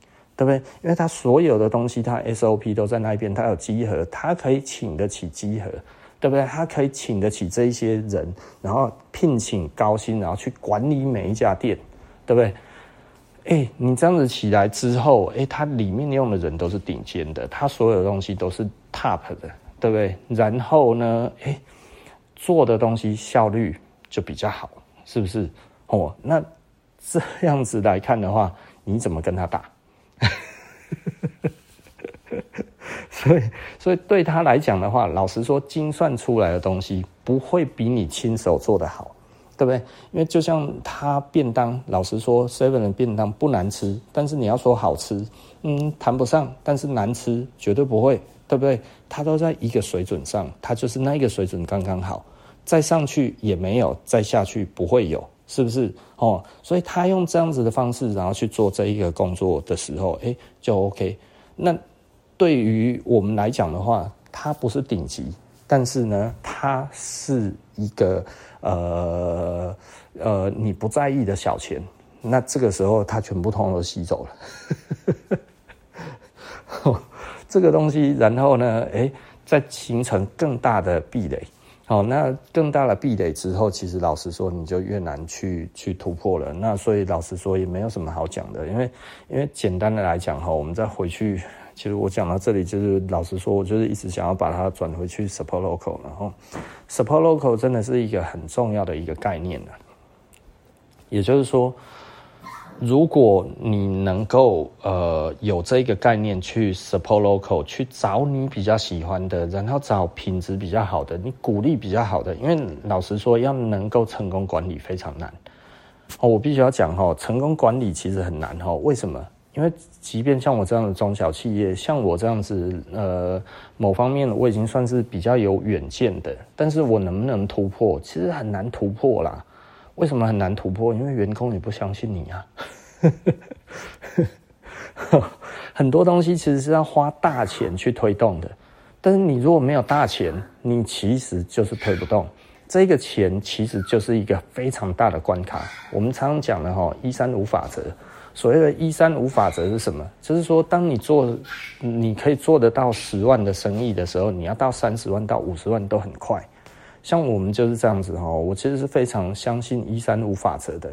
对不对？因为他所有的东西，他 SOP 都在那一边，他有集合，他可以请得起集合，对不对？他可以请得起这一些人，然后聘请高薪，然后去管理每一家店，对不对？哎，你这样子起来之后，哎，他里面用的人都是顶尖的，他所有的东西都是 top 的，对不对？然后呢，哎，做的东西效率就比较好，是不是？哦，那这样子来看的话，你怎么跟他打？呵呵呵所以，所以对他来讲的话，老实说，精算出来的东西不会比你亲手做得好，对不对？因为就像他便当，老实说，seven 的便当不难吃，但是你要说好吃，嗯，谈不上，但是难吃绝对不会，对不对？他都在一个水准上，他就是那一个水准刚刚好，再上去也没有，再下去不会有。是不是哦？所以他用这样子的方式，然后去做这一个工作的时候，哎，就 OK。那对于我们来讲的话，他不是顶级，但是呢，他是一个呃呃你不在意的小钱。那这个时候，他全部通通都吸走了。这个东西，然后呢，哎，再形成更大的壁垒。好，那更大的壁垒之后，其实老实说，你就越难去去突破了。那所以老实说，也没有什么好讲的，因为因为简单的来讲哈，我们再回去，其实我讲到这里，就是老实说，我就是一直想要把它转回去 support local，然后 support local 真的是一个很重要的一个概念了，也就是说。如果你能够呃有这个概念去 support local，去找你比较喜欢的，然后找品质比较好的，你鼓励比较好的，因为老实说，要能够成功管理非常难。哦，我必须要讲哈，成功管理其实很难哈。为什么？因为即便像我这样的中小企业，像我这样子呃某方面我已经算是比较有远见的，但是我能不能突破，其实很难突破啦。为什么很难突破？因为员工也不相信你啊。很多东西其实是要花大钱去推动的，但是你如果没有大钱，你其实就是推不动。这个钱其实就是一个非常大的关卡。我们常常讲的哈，一三五法则。所谓的一三五法则是什么？就是说，当你做，你可以做得到十万的生意的时候，你要到三十万到五十万都很快。像我们就是这样子哈，我其实是非常相信一三五法则的。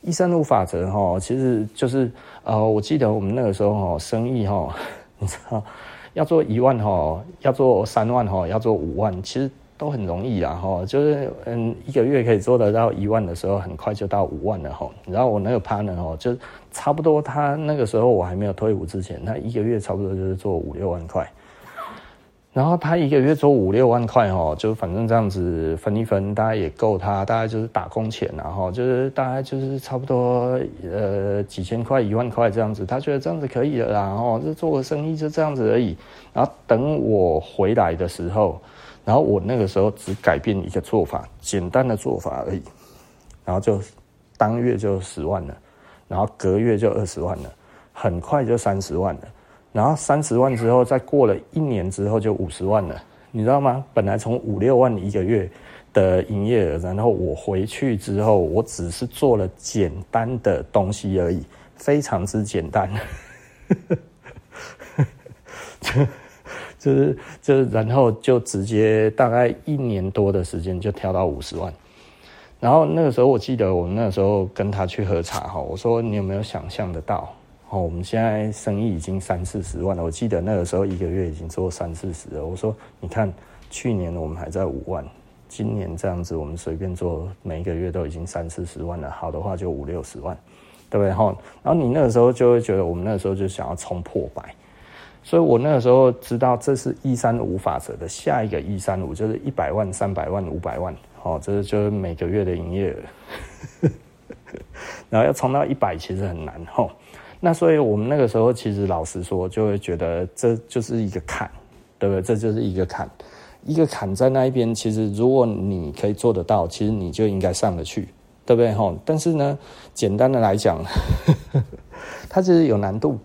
一三五法则哈，其实就是呃，我记得我们那个时候哈，生意哈，你知道，要做一万哈，要做三万哈，要做五万，其实都很容易啊哈，就是嗯，一个月可以做得到一万的时候，很快就到五万了哈。然后我那个 partner 哈，就差不多，他那个时候我还没有退伍之前，他一个月差不多就是做五六万块。然后他一个月做五六万块哦，就反正这样子分一分，大概也够他，大概就是打工钱，然后就是大概就是差不多呃几千块一万块这样子，他觉得这样子可以了，然后就做个生意就这样子而已。然后等我回来的时候，然后我那个时候只改变一个做法，简单的做法而已，然后就当月就十万了，然后隔月就二十万了，很快就三十万了。然后三十万之后，再过了一年之后就五十万了，你知道吗？本来从五六万一个月，的营业额，然后我回去之后，我只是做了简单的东西而已，非常之简单，就就是就是，然后就直接大概一年多的时间就跳到五十万，然后那个时候我记得我那时候跟他去喝茶哈，我说你有没有想象得到？哦，我们现在生意已经三四十万了，我记得那个时候一个月已经做三四十了，我说你看去年我们还在五万。今年这样子，我们随便做，每一个月都已经三四十万了。好的话就五六十万，对不对？哈，然后你那个时候就会觉得，我们那个时候就想要冲破百，所以我那个时候知道这是一三五法则的下一个一三五，就是一百万、三百万、五百万，哦，这是就是每个月的营业额。然后要冲到一百其实很难，哈。那所以我们那个时候其实老实说，就会觉得这就是一个坎，对不对？这就是一个坎。一个坎在那一边，其实如果你可以做得到，其实你就应该上得去，对不对？吼，但是呢，简单的来讲，它其实有难度。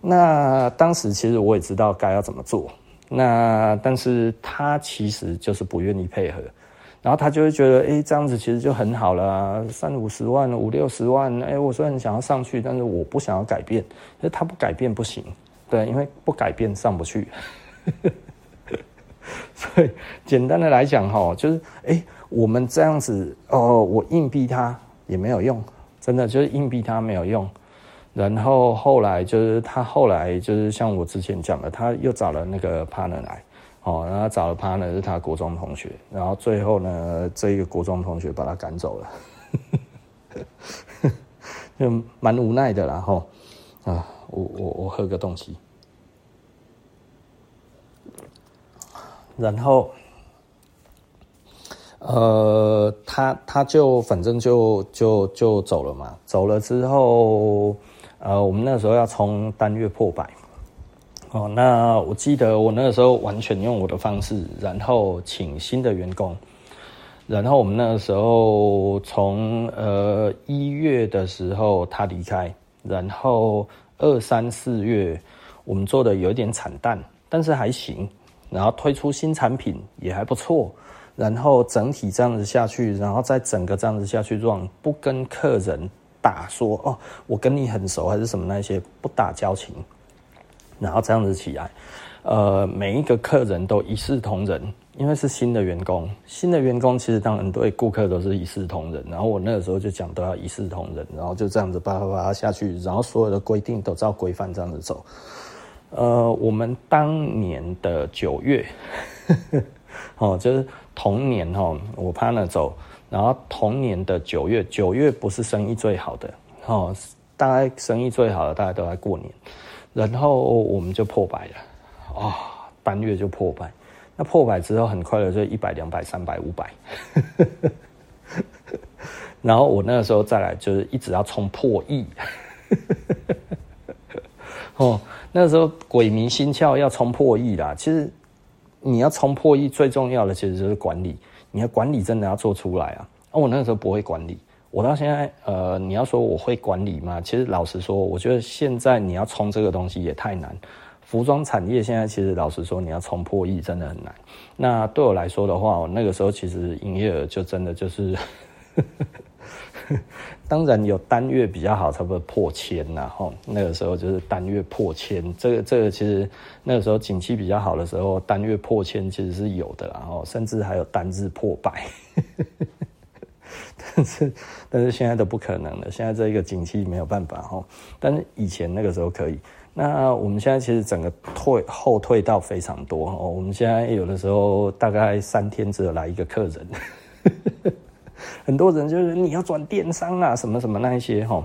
那当时其实我也知道该要怎么做，那但是他其实就是不愿意配合，然后他就会觉得，哎，这样子其实就很好了，三五十万、五六十万，哎，我虽然想要上去，但是我不想要改变，因为他不改变不行，对，因为不改变上不去。所以简单的来讲，哈，就是哎，我们这样子哦，我硬逼他也没有用，真的就是硬逼他没有用。然后后来就是他后来就是像我之前讲的，他又找了那个 partner 来，哦，然后找了 partner 是他国中同学，然后最后呢，这一个国中同学把他赶走了，就蛮无奈的啦，哈，啊，我我我喝个东西。然后，呃，他他就反正就就就走了嘛。走了之后，呃，我们那时候要冲单月破百。哦，那我记得我那个时候完全用我的方式，然后请新的员工。然后我们那个时候从呃一月的时候他离开，然后二三四月我们做的有一点惨淡，但是还行。然后推出新产品也还不错，然后整体这样子下去，然后再整个这样子下去状不跟客人打说哦，我跟你很熟还是什么那些不打交情，然后这样子起来，呃，每一个客人都一视同仁，因为是新的员工，新的员工其实当然对顾客都是一视同仁，然后我那个时候就讲都要一视同仁，然后就这样子叭叭叭下去，然后所有的规定都照规范这样子走。呃，我们当年的九月，哦，就是同年哦，我怕那走，然后同年的九月，九月不是生意最好的哦，大概生意最好的大概都在过年，然后我们就破百了，啊、哦，单月就破百，那破百之后很快的就一百、两百、三百、五百，然后我那个时候再来就是一直要冲破亿，哦。那时候鬼迷心窍要冲破亿啦，其实你要冲破亿最重要的其实就是管理，你要管理真的要做出来啊。我那个时候不会管理，我到现在呃，你要说我会管理吗？其实老实说，我觉得现在你要冲这个东西也太难。服装产业现在其实老实说，你要冲破亿真的很难。那对我来说的话，我那个时候其实营业额就真的就是。当然有单月比较好，差不多破千呐，吼，那个时候就是单月破千，这个这个其实那个时候景气比较好的时候，单月破千其实是有的，然后甚至还有单日破百，但是但是现在都不可能了，现在这一个景气没有办法，吼，但是以前那个时候可以。那我们现在其实整个退后退到非常多，哦，我们现在有的时候大概三天只有来一个客人。很多人就是你要转电商啊，什么什么那一些哈，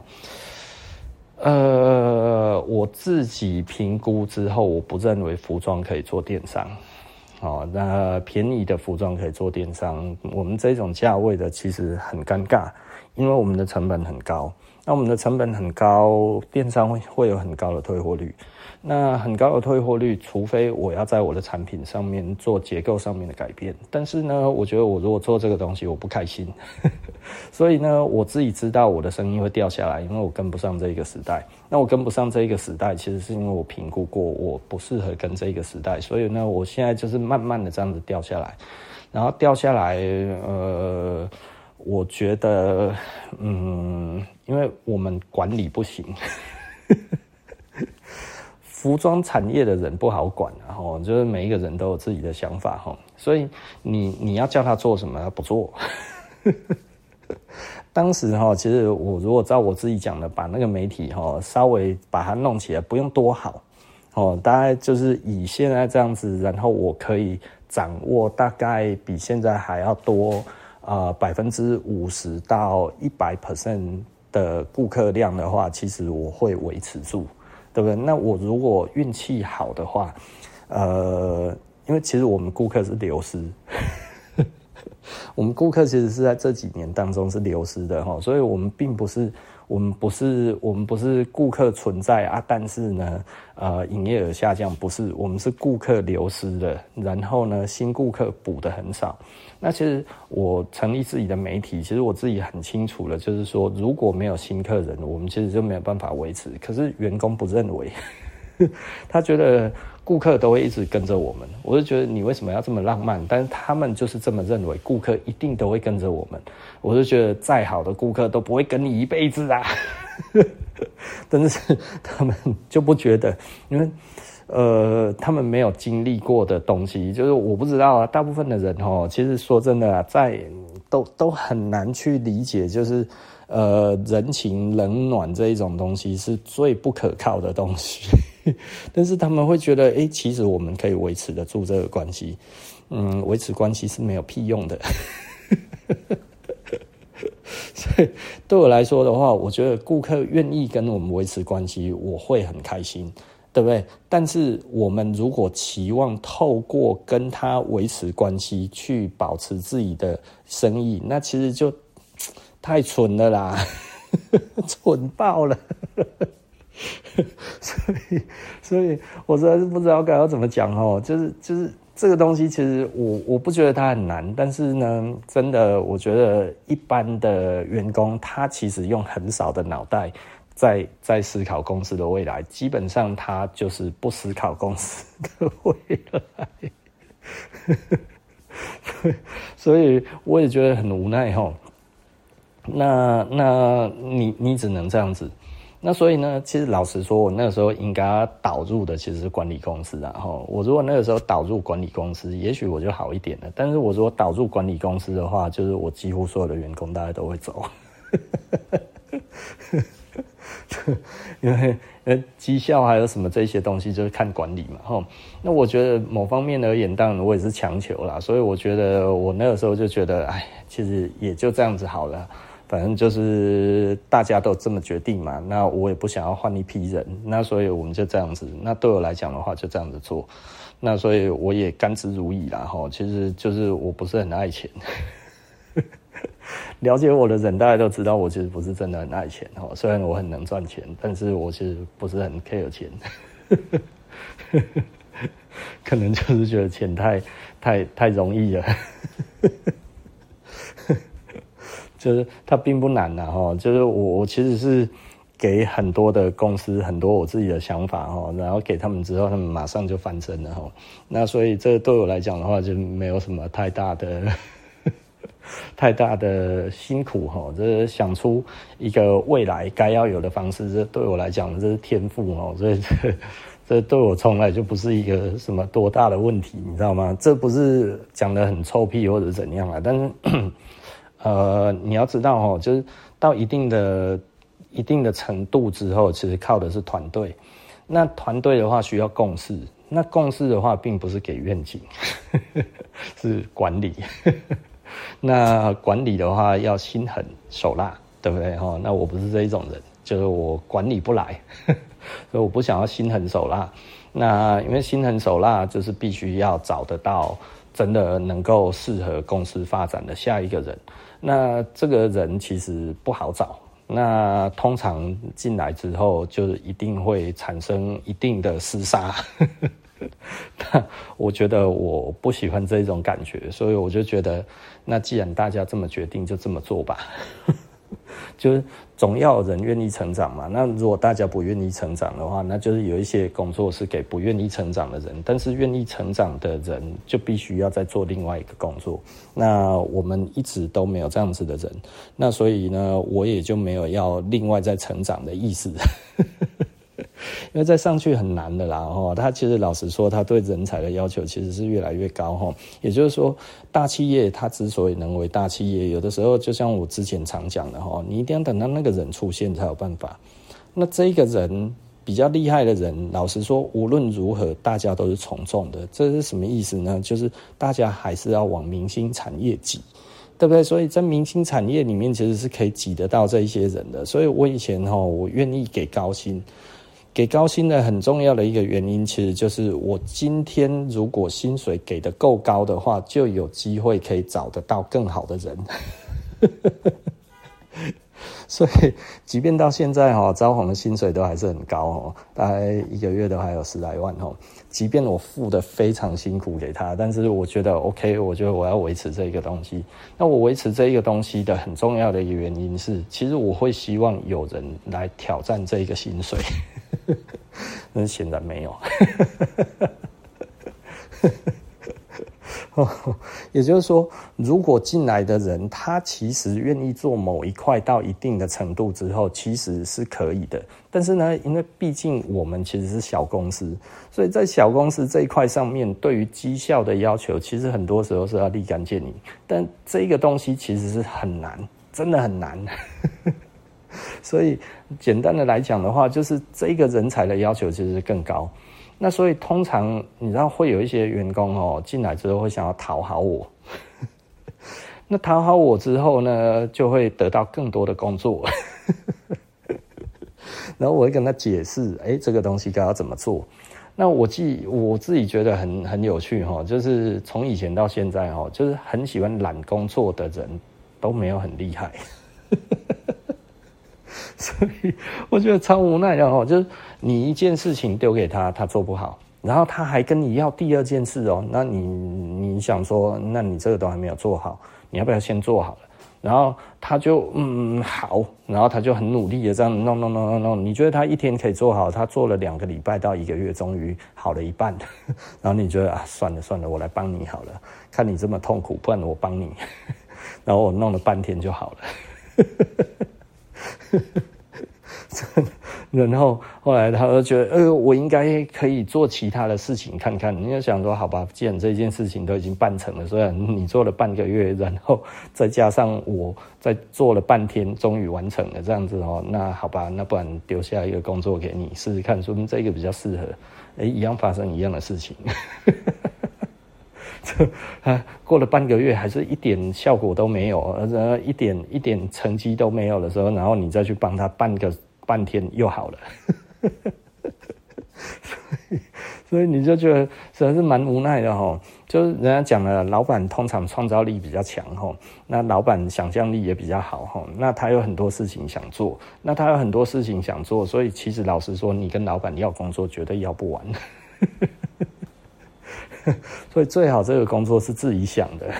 呃，我自己评估之后，我不认为服装可以做电商，哦，那便宜的服装可以做电商，我们这种价位的其实很尴尬，因为我们的成本很高，那我们的成本很高，电商会会有很高的退货率。那很高的退货率，除非我要在我的产品上面做结构上面的改变。但是呢，我觉得我如果做这个东西，我不开心。所以呢，我自己知道我的生意会掉下来，因为我跟不上这一个时代。那我跟不上这一个时代，其实是因为我评估过我不适合跟这一个时代。所以呢，我现在就是慢慢的这样子掉下来。然后掉下来，呃，我觉得，嗯，因为我们管理不行。服装产业的人不好管，然后就是每一个人都有自己的想法，哈，所以你你要叫他做什么，他不做。当时哈，其实我如果照我自己讲的，把那个媒体哈稍微把它弄起来，不用多好，哦，大概就是以现在这样子，然后我可以掌握大概比现在还要多啊百分之五十到一百 percent 的顾客量的话，其实我会维持住。对不对？那我如果运气好的话，呃，因为其实我们顾客是流失，我们顾客其实是在这几年当中是流失的哈，所以我们并不是。我们不是我们不是顾客存在啊，但是呢，呃，营业额下降不是，我们是顾客流失的，然后呢，新顾客补得很少。那其实我成立自己的媒体，其实我自己很清楚了，就是说如果没有新客人，我们其实就没有办法维持。可是员工不认为，他觉得。顾客都会一直跟着我们，我就觉得你为什么要这么浪漫？但是他们就是这么认为，顾客一定都会跟着我们。我就觉得再好的顾客都不会跟你一辈子啊，但是 他们就不觉得，因为呃，他们没有经历过的东西，就是我不知道啊。大部分的人哦，其实说真的啊，在都都很难去理解，就是。呃，人情冷暖这一种东西是最不可靠的东西，但是他们会觉得，哎、其实我们可以维持得住这个关系，嗯，维持关系是没有屁用的，所以对我来说的话，我觉得顾客愿意跟我们维持关系，我会很开心，对不对？但是我们如果期望透过跟他维持关系去保持自己的生意，那其实就。太蠢了啦，蠢爆了，所以，所以我实在是不知道该要怎么讲哦。就是，就是这个东西，其实我我不觉得它很难，但是呢，真的，我觉得一般的员工，他其实用很少的脑袋在在思考公司的未来，基本上他就是不思考公司的未来。所以，我也觉得很无奈哈。那那你你只能这样子，那所以呢，其实老实说，我那个时候应该导入的其实是管理公司啊。哈，我如果那个时候导入管理公司，也许我就好一点了。但是我如果导入管理公司的话，就是我几乎所有的员工大家都会走，因为呃绩效还有什么这些东西就是看管理嘛。哈，那我觉得某方面而言，当然我也是强求啦。所以我觉得我那个时候就觉得，哎，其实也就这样子好了。反正就是大家都这么决定嘛，那我也不想要换一批人，那所以我们就这样子。那对我来讲的话，就这样子做。那所以我也甘之如饴啦。哈，其实就是我不是很爱钱。了解我的人大家都知道，我其实不是真的很爱钱。哈，虽然我很能赚钱，但是我其实不是很 care 钱。可能就是觉得钱太太太容易了。就是它并不难呐，哈，就是我我其实是给很多的公司很多我自己的想法哈，然后给他们之后，他们马上就翻身了哈。那所以这对我来讲的话，就没有什么太大的 太大的辛苦哈。这是想出一个未来该要有的方式，这对我来讲这是天赋哦。所以这这对我从来就不是一个什么多大的问题，你知道吗？这不是讲得很臭屁或者怎样啊，但是。呃，你要知道哦，就是到一定的一定的程度之后，其实靠的是团队。那团队的话需要共识，那共识的话并不是给愿景，是管理。那管理的话要心狠手辣，对不对？哈，那我不是这一种人，就是我管理不来，所以我不想要心狠手辣。那因为心狠手辣，就是必须要找得到真的能够适合公司发展的下一个人。那这个人其实不好找，那通常进来之后就一定会产生一定的厮杀。那我觉得我不喜欢这种感觉，所以我就觉得，那既然大家这么决定，就这么做吧。就是总要人愿意成长嘛。那如果大家不愿意成长的话，那就是有一些工作是给不愿意成长的人，但是愿意成长的人就必须要再做另外一个工作。那我们一直都没有这样子的人，那所以呢，我也就没有要另外再成长的意思。因为再上去很难的啦，哈，他其实老实说，他对人才的要求其实是越来越高，哈。也就是说，大企业它之所以能为大企业，有的时候就像我之前常讲的，哈，你一定要等到那个人出现才有办法。那这个人比较厉害的人，老实说，无论如何，大家都是从众的。这是什么意思呢？就是大家还是要往明星产业挤，对不对？所以在明星产业里面，其实是可以挤得到这一些人的。所以我以前哈，我愿意给高薪。给高薪的很重要的一个原因，其实就是我今天如果薪水给的够高的话，就有机会可以找得到更好的人。所以，即便到现在哈，招行的薪水都还是很高哦，大概一个月都还有十来万哦。即便我付的非常辛苦给他，但是我觉得 OK，我觉得我要维持这一个东西。那我维持这一个东西的很重要的一个原因是，其实我会希望有人来挑战这一个薪水，但是显然没有。也就是说，如果进来的人他其实愿意做某一块到一定的程度之后，其实是可以的。但是呢，因为毕竟我们其实是小公司，所以在小公司这一块上面，对于绩效的要求，其实很多时候是要立竿见影。但这个东西其实是很难，真的很难。所以简单的来讲的话，就是这个人才的要求其实更高。那所以通常你知道会有一些员工哦进来之后会想要讨好我，那讨好我之后呢，就会得到更多的工作，然后我会跟他解释，哎，这个东西该要怎么做。那我自我自己觉得很很有趣哈，就是从以前到现在哈，就是很喜欢懒工作的人都没有很厉害。所以我觉得超无奈的哦，就是你一件事情丢给他，他做不好，然后他还跟你要第二件事哦，那你你想说，那你这个都还没有做好，你要不要先做好了？然后他就嗯好，然后他就很努力的这样弄弄弄弄弄，你觉得他一天可以做好，他做了两个礼拜到一个月，终于好了一半，然后你觉得啊算了算了，我来帮你好了，看你这么痛苦，不然我帮你，然后我弄了半天就好了。真的然后后来他就觉得，呃，我应该可以做其他的事情看看。你就想说，好吧，既然这件事情都已经办成了，虽然你做了半个月，然后再加上我再做了半天，终于完成了这样子哦，那好吧，那不然丢下一个工作给你试试看，说明这个比较适合。哎，一样发生一样的事情。啊，过了半个月，还是一点效果都没有，然后一点一点成绩都没有的时候，然后你再去帮他办个半天又好了，所以所以你就觉得实在是蛮无奈的哈。就是人家讲了，老板通常创造力比较强哈，那老板想象力也比较好哈，那他有很多事情想做，那他有很多事情想做，所以其实老实说，你跟老板要工作绝对要不完。所以最好这个工作是自己想的，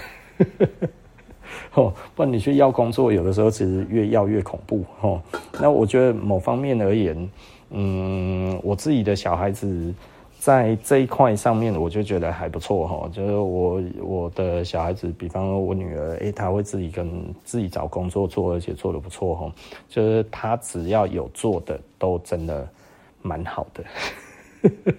哦，不然你去要工作，有的时候其实越要越恐怖，哦。那我觉得某方面而言，嗯，我自己的小孩子在这一块上面，我就觉得还不错，哈。就是我我的小孩子，比方说我女儿，诶，她会自己跟自己找工作做，而且做得不错，哈。就是她只要有做的，都真的蛮好的。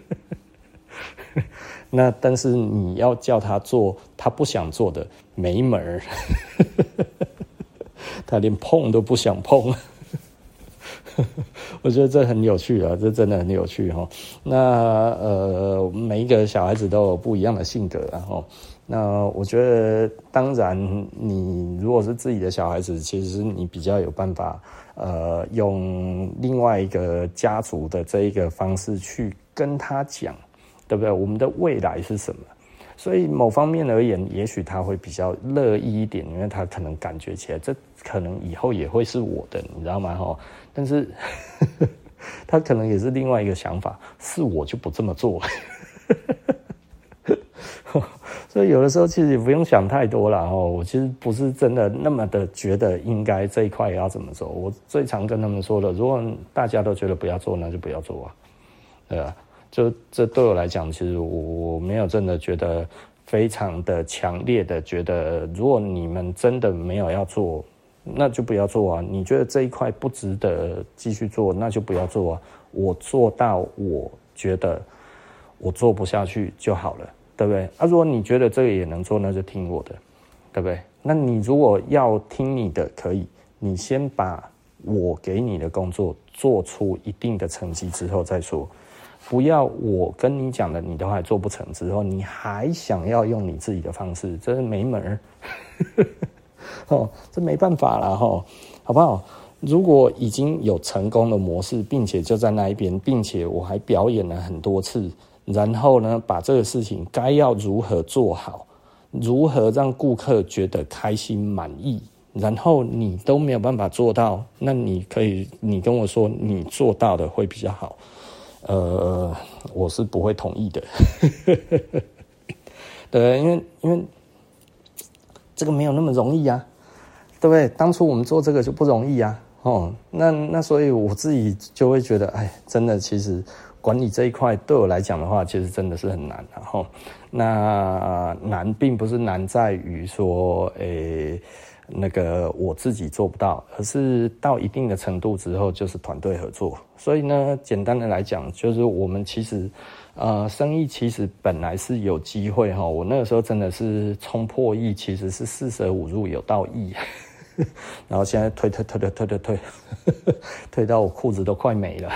那但是你要叫他做他不想做的，没门儿，他连碰都不想碰。我觉得这很有趣啊，这真的很有趣哈。那呃，每一个小孩子都有不一样的性格，然后那我觉得，当然你如果是自己的小孩子，其实你比较有办法，呃，用另外一个家族的这一个方式去跟他讲。对不对？我们的未来是什么？所以某方面而言，也许他会比较乐意一点，因为他可能感觉起来，这可能以后也会是我的，你知道吗？哈，但是 他可能也是另外一个想法，是我就不这么做。所以有的时候其实也不用想太多了哦。我其实不是真的那么的觉得应该这一块要怎么做。我最常跟他们说的，如果大家都觉得不要做，那就不要做啊，对吧？就这对我来讲，其实我我没有真的觉得非常的强烈的觉得，如果你们真的没有要做。那就不要做啊！你觉得这一块不值得继续做，那就不要做啊！我做到我觉得我做不下去就好了，对不对？啊，如果你觉得这个也能做，那就听我的，对不对？那你如果要听你的，可以，你先把我给你的工作做出一定的成绩之后再说，不要我跟你讲的你都还做不成之后，你还想要用你自己的方式，这是没门儿。哦，这没办法了哈，好不好？如果已经有成功的模式，并且就在那一边，并且我还表演了很多次，然后呢，把这个事情该要如何做好，如何让顾客觉得开心满意，然后你都没有办法做到，那你可以，你跟我说你做到的会比较好，呃，我是不会同意的，对，因为因为。这个没有那么容易呀，对不对？当初我们做这个就不容易呀，哦，那那所以我自己就会觉得，哎，真的，其实管理这一块对我来讲的话，其实真的是很难，然后那难并不是难在于说，诶，那个我自己做不到，而是到一定的程度之后，就是团队合作。所以呢，简单的来讲，就是我们其实。呃，生意其实本来是有机会哈，我那个时候真的是冲破亿，其实是四舍五入有到亿，然后现在退退退退退退退，退到我裤子都快没了，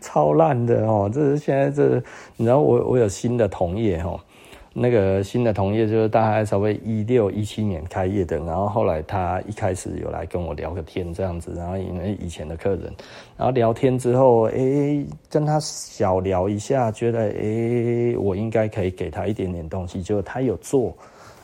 超烂的哦！这现在这，你知道我我有新的同业哈。那个新的同业就是大概稍微一六一七年开业的，然后后来他一开始有来跟我聊个天这样子，然后因为以前的客人，然后聊天之后，诶，跟他小聊一下，觉得诶，我应该可以给他一点点东西，就他有做，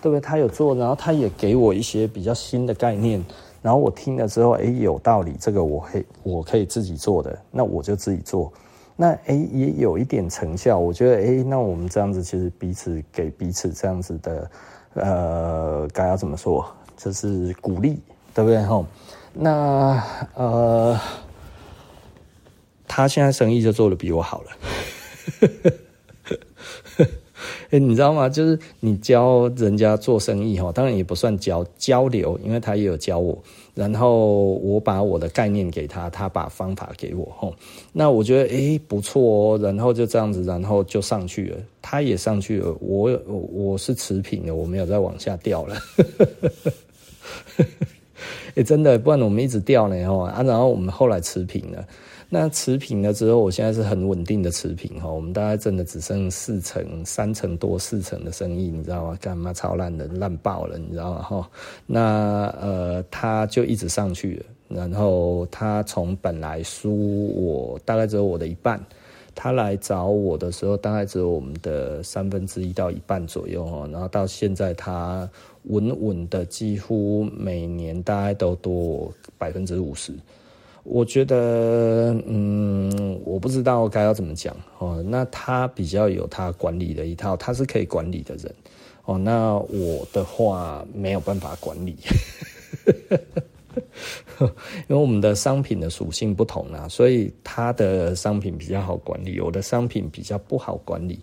对不对？他有做，然后他也给我一些比较新的概念，然后我听了之后，诶，有道理，这个我可我可以自己做的，那我就自己做。那诶也有一点成效，我觉得诶那我们这样子其实彼此给彼此这样子的，呃，该要怎么说？就是鼓励，对不对？吼，那呃，他现在生意就做得比我好了。哎，你知道吗？就是你教人家做生意哈，当然也不算教交流，因为他也有教我，然后我把我的概念给他，他把方法给我吼。那我觉得哎不错哦，然后就这样子，然后就上去了，他也上去了，我我是持平的，我没有再往下掉了。哎，真的，不然我们一直掉呢哦啊，然后我们后来持平了。那持平了之后，我现在是很稳定的持平哈。我们大概真的只剩四成、三成多、四成的生意，你知道吗？干嘛超烂的，烂爆了，你知道吗？哈，那呃，他就一直上去了。然后他从本来输我大概只有我的一半，他来找我的时候大概只有我们的三分之一到一半左右哈。然后到现在他稳稳的，几乎每年大概都多百分之五十。我觉得，嗯，我不知道该要怎么讲哦。那他比较有他管理的一套，他是可以管理的人哦。那我的话没有办法管理，因为我们的商品的属性不同啊，所以他的商品比较好管理，我的商品比较不好管理。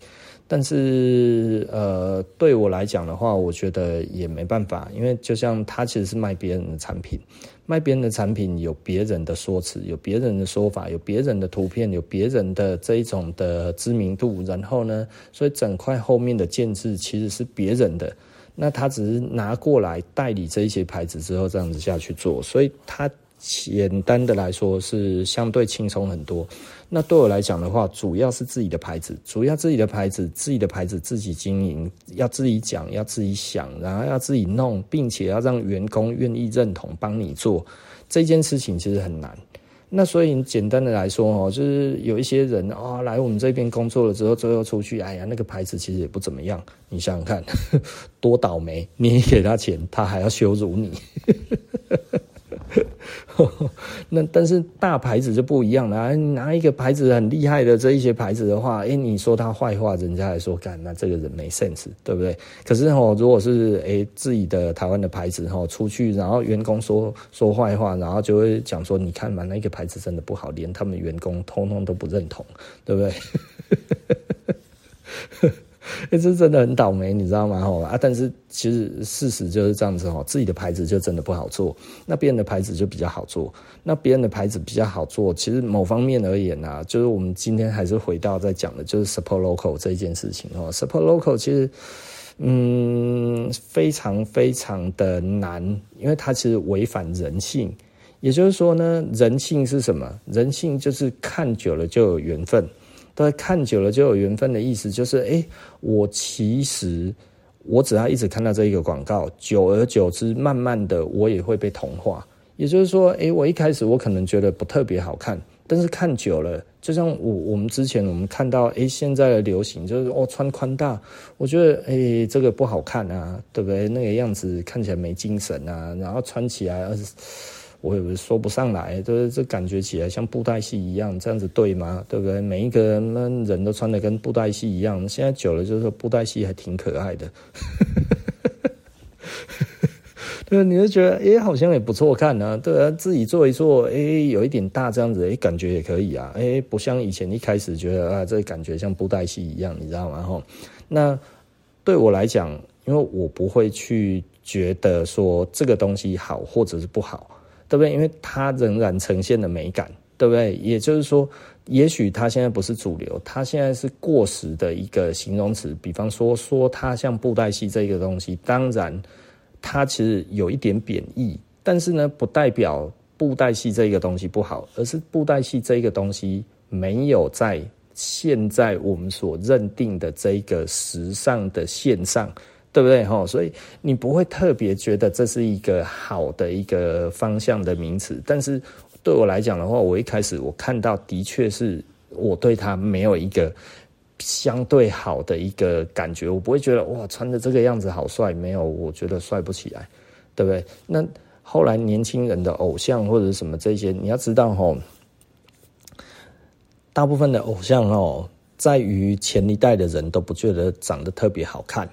但是，呃，对我来讲的话，我觉得也没办法，因为就像他其实是卖别人的产品，卖别人的产品有别人的说辞，有别人的说法，有别人的图片，有别人的这一种的知名度，然后呢，所以整块后面的建制其实是别人的，那他只是拿过来代理这一些牌子之后这样子下去做，所以他。简单的来说是相对轻松很多。那对我来讲的话，主要是自己的牌子，主要自己的牌子，自己的牌子自己经营，要自己讲，要自己想，然后要自己弄，并且要让员工愿意认同，帮你做这件事情，其实很难。那所以简单的来说哦，就是有一些人啊、来我们这边工作了之后，最后出去，哎呀，那个牌子其实也不怎么样。你想想看，多倒霉！你给他钱，他还要羞辱你。那但是大牌子就不一样了，啊，拿一个牌子很厉害的这一些牌子的话，哎，你说他坏话，人家还说干，那这个人没 sense，对不对？可是哦，如果是哎自己的台湾的牌子哈，出去然后员工说说坏话，然后就会讲说，你看嘛，那个牌子真的不好，连他们员工通通都不认同，对不对？哎，这真的很倒霉，你知道吗？吼啊！但是其实事实就是这样子吼，自己的牌子就真的不好做，那别人的牌子就比较好做。那别人的牌子比较好做，其实某方面而言啊，就是我们今天还是回到在讲的，就是 support local 这一件事情哦。support local 其实嗯非常非常的难，因为它其实违反人性。也就是说呢，人性是什么？人性就是看久了就有缘分。对，看久了就有缘分的意思，就是哎，我其实我只要一直看到这一个广告，久而久之，慢慢的我也会被同化。也就是说，哎，我一开始我可能觉得不特别好看，但是看久了，就像我我们之前我们看到，哎，现在的流行就是哦穿宽大，我觉得哎这个不好看啊，对不对？那个样子看起来没精神啊，然后穿起来。我也说不上来，就是这感觉起来像布袋戏一样，这样子对吗？对不对？每一个人人都穿的跟布袋戏一样，现在久了就是说布袋戏还挺可爱的，对，你就觉得哎，好像也不错看啊，对啊，自己做一做，哎，有一点大这样子，哎，感觉也可以啊，哎，不像以前一开始觉得啊，这感觉像布袋戏一样，你知道吗？吼，那对我来讲，因为我不会去觉得说这个东西好或者是不好。对不对？因为它仍然呈现了美感，对不对？也就是说，也许它现在不是主流，它现在是过时的一个形容词。比方说，说它像布袋戏这个东西，当然它其实有一点贬义，但是呢，不代表布袋戏这个东西不好，而是布袋戏这个东西没有在现在我们所认定的这个时尚的线上。对不对？哈，所以你不会特别觉得这是一个好的一个方向的名词，但是对我来讲的话，我一开始我看到的确是我对它没有一个相对好的一个感觉，我不会觉得哇，穿的这个样子好帅，没有，我觉得帅不起来，对不对？那后来年轻人的偶像或者什么这些，你要知道哈，大部分的偶像哦。在于前一代的人都不觉得长得特别好看，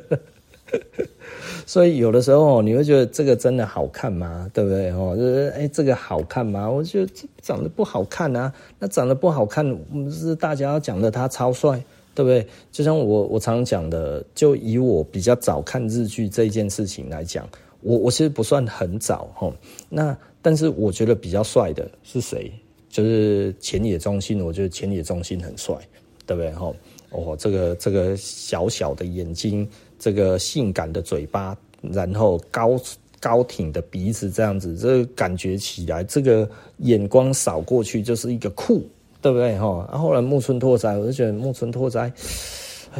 所以有的时候你会觉得这个真的好看吗？对不对？哦，就是哎，这个好看吗？我觉得长得不好看啊。那长得不好看，是大家要讲的他超帅，对不对？就像我我常讲的，就以我比较早看日剧这件事情来讲，我我其实不算很早哈。那但是我觉得比较帅的是谁？就是浅野忠信，我觉得浅野忠信很帅，对不对？哈，哦，这个这个小小的眼睛，这个性感的嘴巴，然后高高挺的鼻子，这样子，这个感觉起来，这个眼光扫过去就是一个酷，对不对？哈，然后来木村拓哉，我就觉得木村拓哉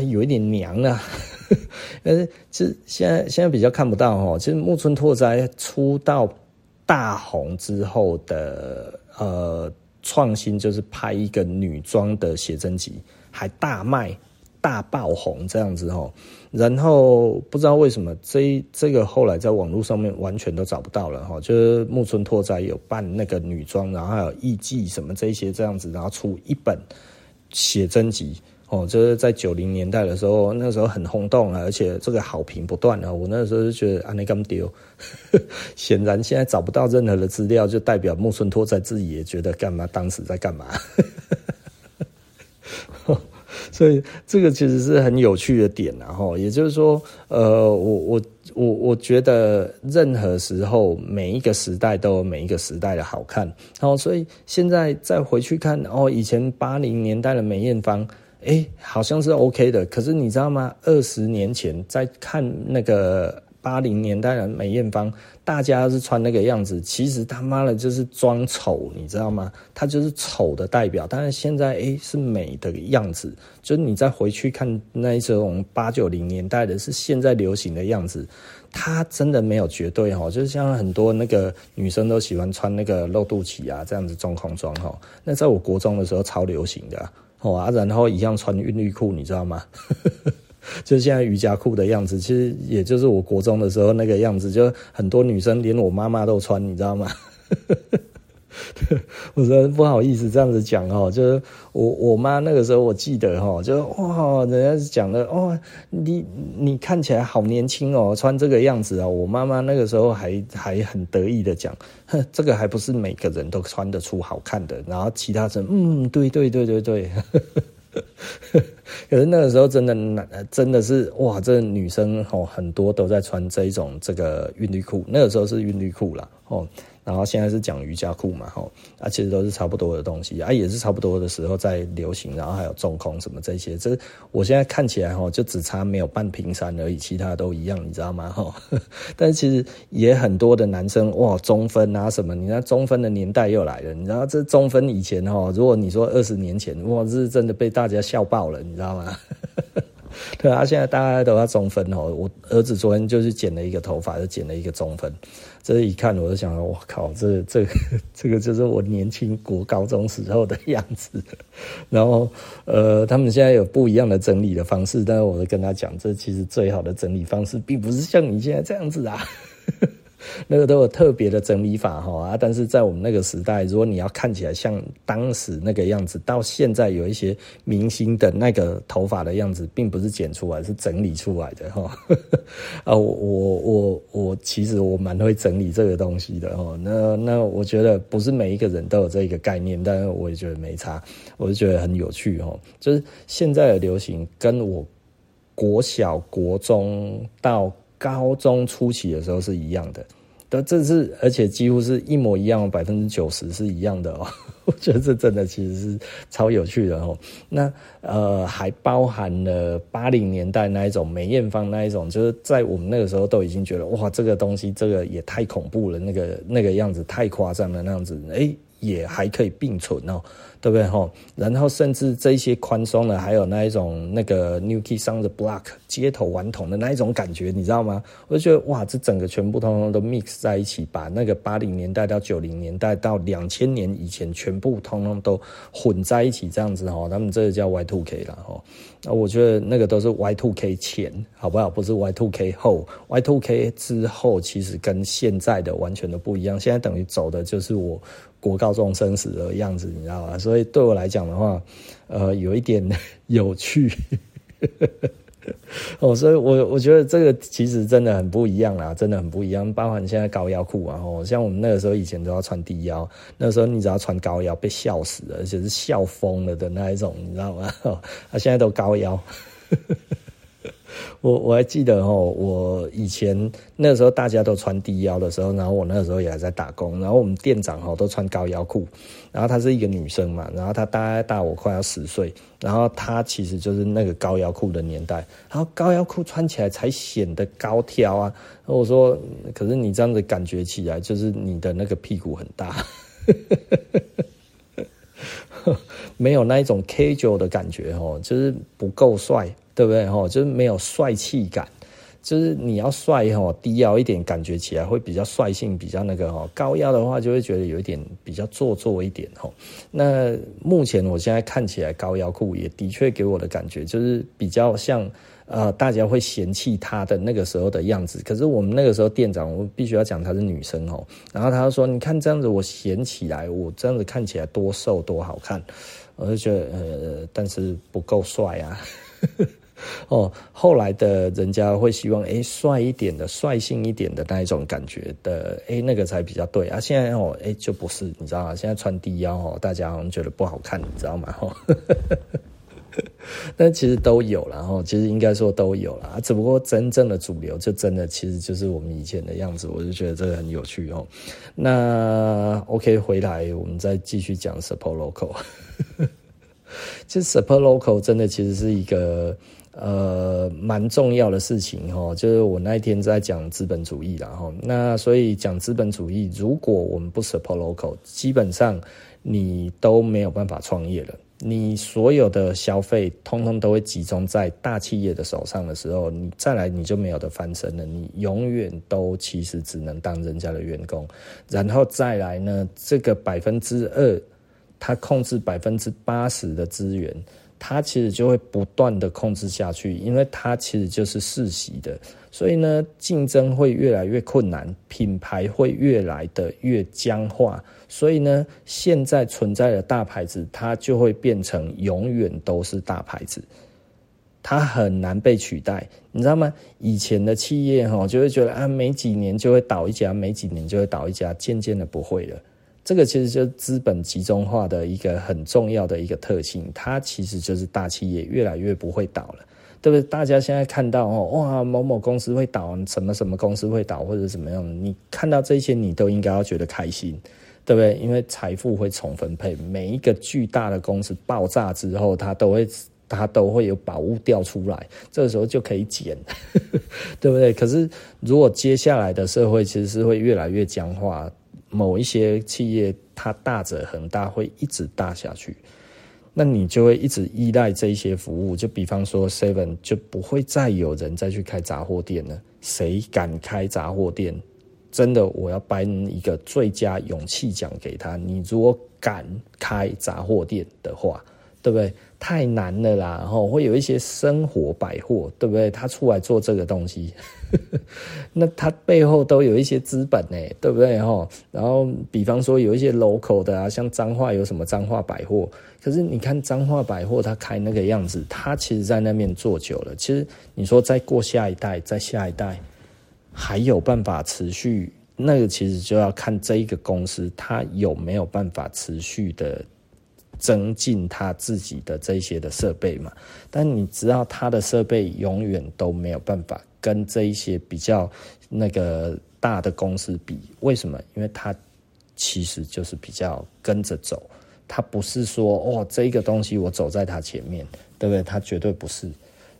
有一点娘啊，但是其实现在现在比较看不到哈，其实木村拓哉出道大红之后的呃。创新就是拍一个女装的写真集，还大卖、大爆红这样子哦。然后不知道为什么这这个后来在网络上面完全都找不到了哈。就是木村拓哉有办那个女装，然后还有艺妓什么这些这样子，然后出一本写真集。哦，就是在九零年代的时候，那时候很轰动啊，而且这个好评不断啊。我那时候就觉得啊，那干嘛丢？显然现在找不到任何的资料，就代表木村拓哉自己也觉得干嘛？当时在干嘛？所以这个其实是很有趣的点啊。哈，也就是说，呃，我我我我觉得任何时候每一个时代都有每一个时代的好看。然后，所以现在再回去看哦，以前八零年代的梅艳芳。哎，好像是 OK 的，可是你知道吗？二十年前在看那个八零年代的梅艳芳，大家是穿那个样子，其实他妈的就是装丑，你知道吗？他就是丑的代表。但是现在哎，是美的样子，就是你再回去看那一种八九零年代的，是现在流行的样子，他真的没有绝对哈。就是像很多那个女生都喜欢穿那个露肚脐啊，这样子中空装哈。那在我国中的时候超流行的。哦啊，然后一样穿韵律裤，你知道吗？就现在瑜伽裤的样子，其实也就是我国中的时候那个样子，就很多女生连我妈妈都穿，你知道吗？我说不好意思这样子讲哦，就是我我妈那个时候我记得哈，就哇，人家是讲的哦，你你看起来好年轻哦，穿这个样子啊，我妈妈那个时候还还很得意的讲，哼，这个还不是每个人都穿得出好看的，然后其他人嗯，对对对对对，可是那个时候真的男真的是哇，这女生哦很多都在穿这一种这个韵律裤，那个时候是韵律裤啦哦。然后现在是讲瑜伽裤嘛，吼，啊，其实都是差不多的东西啊，也是差不多的时候在流行，然后还有中空什么这些，这我现在看起来吼，就只差没有半屏山而已，其他都一样，你知道吗？吼，但是其实也很多的男生哇，中分啊什么，你看中分的年代又来了，你知道这中分以前吼，如果你说二十年前哇，这是真的被大家笑爆了，你知道吗？对啊，现在大家都要中分哦。我儿子昨天就是剪了一个头发，就剪了一个中分。这一看，我就想，我靠，这这这个就是我年轻国高中时候的样子。然后，呃，他们现在有不一样的整理的方式，但是我就跟他讲，这其实最好的整理方式，并不是像你现在这样子啊。那个都有特别的整理法哈啊，但是在我们那个时代，如果你要看起来像当时那个样子，到现在有一些明星的那个头发的样子，并不是剪出来，是整理出来的哈。啊，我我我我其实我蛮会整理这个东西的哈。那那我觉得不是每一个人都有这个概念，但是我也觉得没差，我就觉得很有趣哈。就是现在的流行，跟我国小、国中到高中初期的时候是一样的，但这是而且几乎是一模一样，百分之九十是一样的哦。我觉得这真的其实是超有趣的哦。那呃，还包含了八零年代那一种梅艳芳那一种，就是在我们那个时候都已经觉得哇，这个东西这个也太恐怖了，那个那个样子太夸张了那样子，哎，也还可以并存哦。对不对吼？然后甚至这些宽松的，还有那一种那个 New Kids on the Block 街头顽童的那一种感觉，你知道吗？我就觉得哇，这整个全部通通都 mix 在一起，把那个八零年代到九零年代到两千年以前，全部通通都混在一起，这样子吼，他们这个叫 Y2K 了吼。那我觉得那个都是 Y2K 前，好不好？不是 Y2K 后，Y2K 之后其实跟现在的完全都不一样。现在等于走的就是我。国高中生死的样子，你知道吗？所以对我来讲的话，呃，有一点 有趣。哦，所以我我觉得这个其实真的很不一样啦，真的很不一样。包含现在高腰裤啊，哦，像我们那个时候以前都要穿低腰，那时候你只要穿高腰被笑死了，而且是笑疯了的那一种，你知道吗？哦，他现在都高腰。我我还记得哦，我以前那时候大家都穿低腰的时候，然后我那个时候也还在打工，然后我们店长哦都穿高腰裤，然后她是一个女生嘛，然后她大概大我快要十岁，然后她其实就是那个高腰裤的年代，然后高腰裤穿起来才显得高挑啊。我说，可是你这样子感觉起来，就是你的那个屁股很大，没有那一种 casual 的感觉哦，就是不够帅。对不对？吼，就是没有帅气感，就是你要帅吼，低腰一点，感觉起来会比较率性，比较那个吼。高腰的话，就会觉得有一点比较做作一点吼。那目前我现在看起来高腰裤也的确给我的感觉就是比较像呃，大家会嫌弃他的那个时候的样子。可是我们那个时候店长，我必须要讲她是女生哦。然后他就说：“你看这样子，我嫌起来，我这样子看起来多瘦多好看。”我就觉得呃，但是不够帅啊。哦，后来的人家会希望诶帅一点的、率性一点的那一种感觉的，诶那个才比较对啊。现在哦，诶就不是，你知道吗？现在穿低腰哦，大家好像觉得不好看，你知道吗？哈，但其实都有了哈，其实应该说都有了，只不过真正的主流就真的其实就是我们以前的样子。我就觉得这个很有趣哦。那 OK，回来我们再继续讲 Support Local。其实 Support Local 真的其实是一个。呃，蛮重要的事情哈，就是我那一天在讲资本主义啦哈，那所以讲资本主义，如果我们不 support local，基本上你都没有办法创业了。你所有的消费通通都会集中在大企业的手上的时候，你再来你就没有得翻身了。你永远都其实只能当人家的员工，然后再来呢，这个百分之二，他控制百分之八十的资源。它其实就会不断的控制下去，因为它其实就是世袭的，所以呢，竞争会越来越困难，品牌会越来的越僵化，所以呢，现在存在的大牌子，它就会变成永远都是大牌子。它很难被取代，你知道吗？以前的企业哈，就会觉得啊，每几年就会倒一家，每几年就会倒一家，渐渐的不会了。这个其实就是资本集中化的一个很重要的一个特性，它其实就是大企业越来越不会倒了，对不对？大家现在看到哦，哇，某某公司会倒，什么什么公司会倒，或者怎么样，你看到这些，你都应该要觉得开心，对不对？因为财富会重分配，每一个巨大的公司爆炸之后，它都会。它都会有宝物掉出来，这个时候就可以捡，对不对？可是如果接下来的社会其实是会越来越僵化，某一些企业它大者很大，会一直大下去，那你就会一直依赖这一些服务。就比方说 Seven 就不会再有人再去开杂货店了，谁敢开杂货店？真的，我要颁一个最佳勇气奖给他。你如果敢开杂货店的话。对不对？太难了啦，然后会有一些生活百货，对不对？他出来做这个东西，那他背后都有一些资本呢，对不对？哈，然后比方说有一些 local 的啊，像彰化有什么彰化百货，可是你看彰化百货，他开那个样子，他其实在那边做久了，其实你说再过下一代，再下一代，还有办法持续，那个其实就要看这一个公司，它有没有办法持续的。增进他自己的这些的设备嘛，但你知道他的设备永远都没有办法跟这一些比较那个大的公司比，为什么？因为他其实就是比较跟着走，他不是说哦，这个东西我走在他前面，对不对？他绝对不是，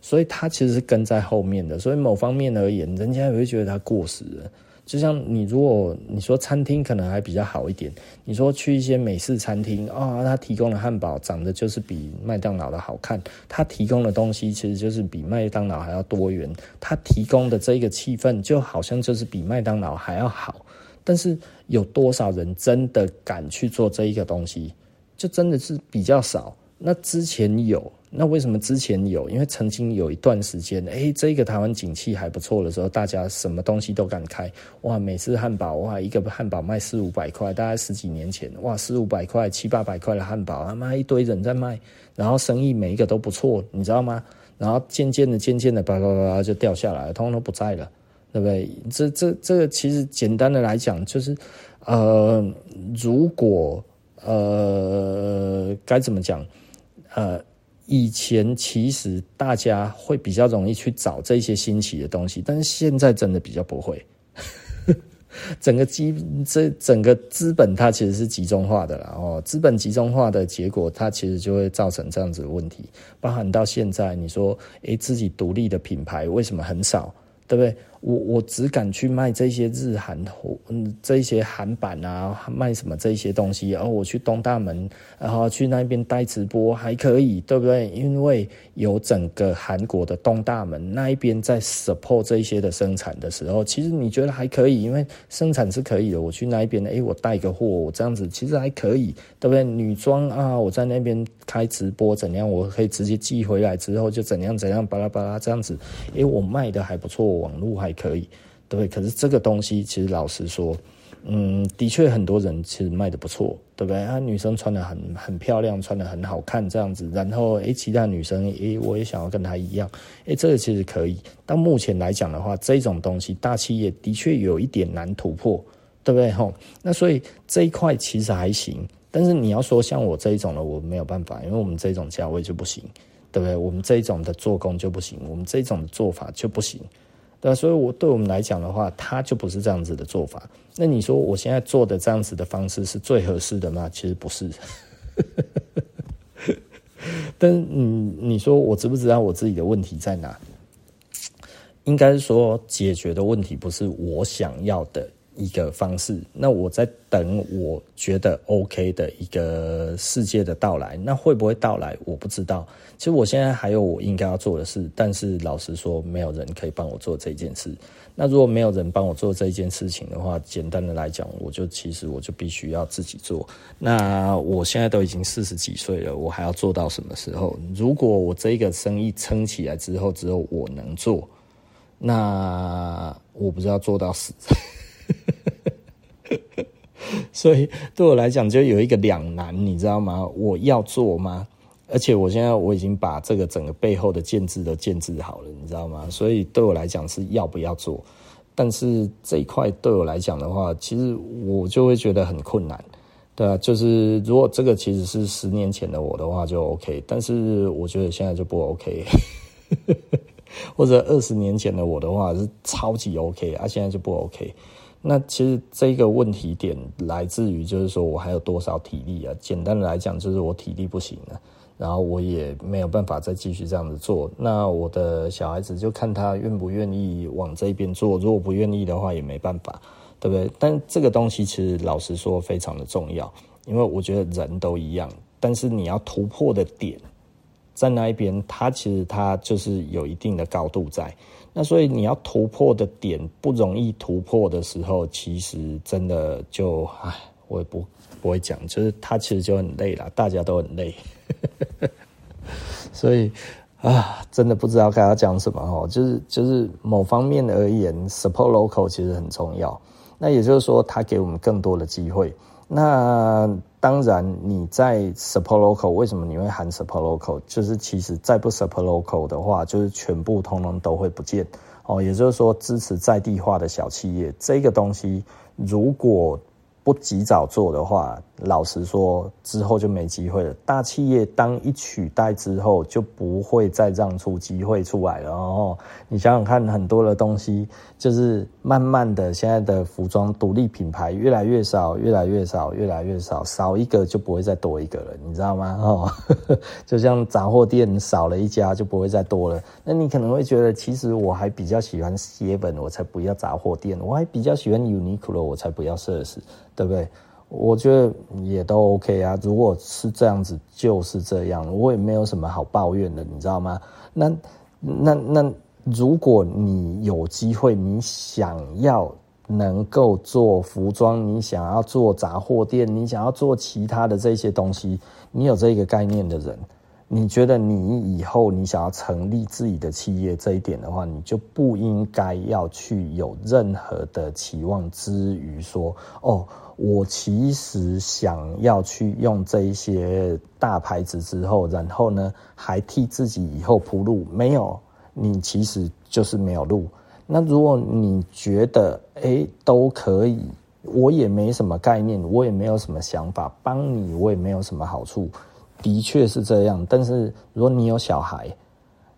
所以他其实是跟在后面的，所以某方面而言，人家也会觉得他过时了。就像你，如果你说餐厅可能还比较好一点，你说去一些美式餐厅啊，哦，他提供的汉堡长得就是比麦当劳的好看，他提供的东西其实就是比麦当劳还要多元，他提供的这个气氛就好像就是比麦当劳还要好，但是有多少人真的敢去做这一个东西，就真的是比较少。那之前有。那为什么之前有？因为曾经有一段时间，哎、欸，这个台湾景气还不错的时候，大家什么东西都敢开，哇，美式汉堡，哇，一个汉堡卖四五百块，大概十几年前，哇，四五百块、七八百块的汉堡，他妈一堆人在卖，然后生意每一个都不错，你知道吗？然后渐渐的、渐渐的，叭叭叭叭就掉下来了，通通都不在了，对不对？这、这、这个其实简单的来讲，就是，呃，如果呃该怎么讲，呃。以前其实大家会比较容易去找这些新奇的东西，但是现在真的比较不会。整个基这整个资本它其实是集中化的啦，哦，资本集中化的结果，它其实就会造成这样子的问题。包含到现在，你说，诶，自己独立的品牌为什么很少？对不对？我我只敢去卖这些日韩，嗯，这些韩版啊，卖什么这些东西，然后我去东大门，然后去那边带直播还可以，对不对？因为有整个韩国的东大门那一边在 support 这些的生产的时候，其实你觉得还可以，因为生产是可以的。我去那一边，诶，我带个货，我这样子其实还可以，对不对？女装啊，我在那边开直播怎样，我可以直接寄回来之后就怎样怎样，巴拉巴拉这样子，诶，我卖的还不错，网络还。可以，对，可是这个东西其实老实说，嗯，的确很多人其实卖的不错，对不对？啊，女生穿的很很漂亮，穿的很好看，这样子，然后诶，其他女生诶，我也想要跟她一样，诶，这个其实可以。到目前来讲的话，这种东西大企业的确有一点难突破，对不对？吼，那所以这一块其实还行，但是你要说像我这一种的，我没有办法，因为我们这种价位就不行，对不对？我们这一种的做工就不行，我们这种的做法就不行。对，所以，我对我们来讲的话，他就不是这样子的做法。那你说我现在做的这样子的方式是最合适的吗？其实不是。但你你说我知不知道我自己的问题在哪？应该说解决的问题不是我想要的一个方式，那我在等我觉得 OK 的一个世界的到来，那会不会到来我不知道。其实我现在还有我应该要做的事，但是老实说，没有人可以帮我做这件事。那如果没有人帮我做这件事情的话，简单的来讲，我就其实我就必须要自己做。那我现在都已经四十几岁了，我还要做到什么时候？如果我这个生意撑起来之后，只有我能做，那我不知道做到死。所以对我来讲，就有一个两难，你知道吗？我要做吗？而且我现在我已经把这个整个背后的建制都建制好了，你知道吗？所以对我来讲是要不要做，但是这一块对我来讲的话，其实我就会觉得很困难，对啊，就是如果这个其实是十年前的我的话就 OK，但是我觉得现在就不 OK，或者二十年前的我的话是超级 OK，啊，现在就不 OK。那其实这个问题点来自于就是说我还有多少体力啊？简单的来讲就是我体力不行了。然后我也没有办法再继续这样子做，那我的小孩子就看他愿不愿意往这边做，如果不愿意的话也没办法，对不对？但这个东西其实老实说非常的重要，因为我觉得人都一样，但是你要突破的点在那一边，它其实它就是有一定的高度在，那所以你要突破的点不容易突破的时候，其实真的就唉，我也不不会讲，就是他其实就很累了，大家都很累。所以啊，真的不知道该要讲什么哦。就是就是某方面而言，support local 其实很重要。那也就是说，他给我们更多的机会。那当然，你在 support local，为什么你会喊 support local？就是其实再不 support local 的话，就是全部通通都会不见哦。也就是说，支持在地化的小企业这个东西，如果不及早做的话，老实说，之后就没机会了。大企业当一取代之后，就不会再让出机会出来了。然后你想想看，很多的东西就是慢慢的，现在的服装独立品牌越来越少，越来越少，越来越少，少一个就不会再多一个了，你知道吗？哦，就像杂货店少了一家就不会再多了。那你可能会觉得，其实我还比较喜欢 Seven，我才不要杂货店；我还比较喜欢 Uniqlo，我才不要奢侈。对不对？我觉得也都 OK 啊。如果是这样子，就是这样，我也没有什么好抱怨的，你知道吗？那那那，如果你有机会，你想要能够做服装，你想要做杂货店，你想要做其他的这些东西，你有这个概念的人。你觉得你以后你想要成立自己的企业这一点的话，你就不应该要去有任何的期望之余说，哦，我其实想要去用这一些大牌子之后，然后呢，还替自己以后铺路。没有，你其实就是没有路。那如果你觉得，诶，都可以，我也没什么概念，我也没有什么想法，帮你我也没有什么好处。的确是这样，但是如果你有小孩，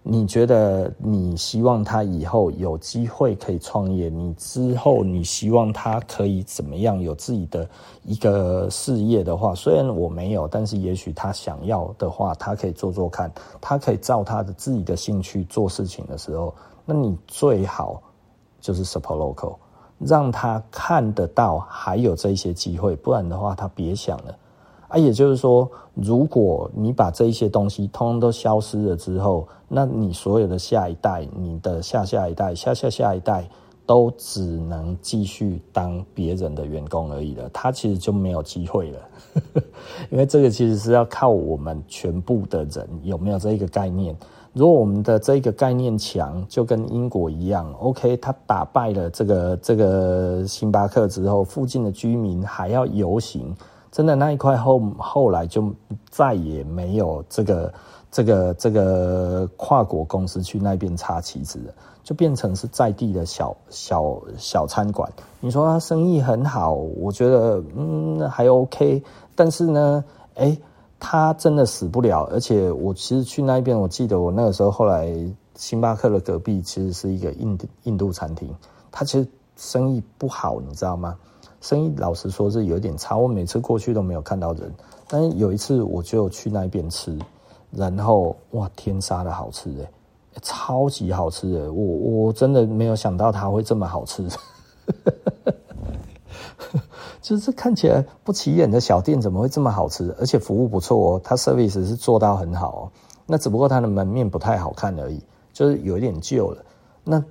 你觉得你希望他以后有机会可以创业，你之后你希望他可以怎么样有自己的一个事业的话，虽然我没有，但是也许他想要的话，他可以做做看，他可以照他的自己的兴趣做事情的时候，那你最好就是 support local，让他看得到还有这些机会，不然的话他别想了。啊，也就是说，如果你把这一些东西通通都消失了之后，那你所有的下一代、你的下下一代、下下下一代，都只能继续当别人的员工而已了。他其实就没有机会了，因为这个其实是要靠我们全部的人有没有这一个概念。如果我们的这个概念强，就跟英国一样，OK，他打败了这个这个星巴克之后，附近的居民还要游行。真的那一块后后来就再也没有这个这个这个跨国公司去那边插旗子了，就变成是在地的小小小餐馆。你说他生意很好，我觉得嗯还 OK，但是呢，哎，他真的死不了。而且我其实去那边，我记得我那个时候后来星巴克的隔壁其实是一个印印度餐厅，他其实生意不好，你知道吗？生意老实说是有点差，我每次过去都没有看到人，但是有一次我就去那边吃，然后哇，天杀的好吃诶，超级好吃诶，我我真的没有想到它会这么好吃。就是看起来不起眼的小店怎么会这么好吃？而且服务不错哦，它 service 是做到很好哦。那只不过它的门面不太好看而已，就是有一点旧了。那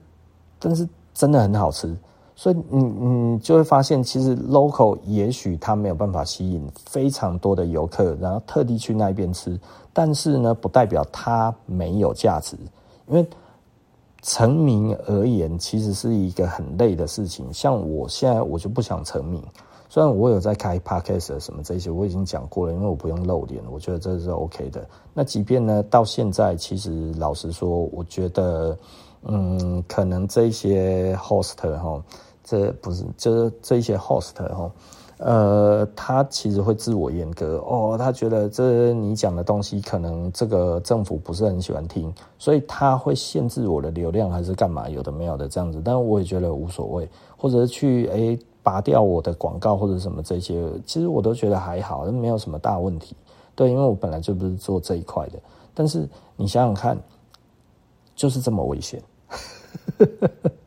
但是真的很好吃，所以你你就会发现，其实 local 也许它没有办法吸引非常多的游客，然后特地去那边吃。但是呢，不代表它没有价值，因为成名而言，其实是一个很累的事情。像我现在，我就不想成名。虽然我有在开 podcast 什么这些，我已经讲过了，因为我不用露脸，我觉得这是 OK 的。那即便呢，到现在，其实老实说，我觉得，嗯，可能这些 host 哈，这不是，就是这些 host 哈，呃，他其实会自我阉割哦，他觉得这你讲的东西，可能这个政府不是很喜欢听，所以他会限制我的流量，还是干嘛？有的没有的这样子，但我也觉得无所谓，或者去哎。拔掉我的广告或者什么这些，其实我都觉得还好，没有什么大问题。对，因为我本来就不是做这一块的。但是你想想看，就是这么危险。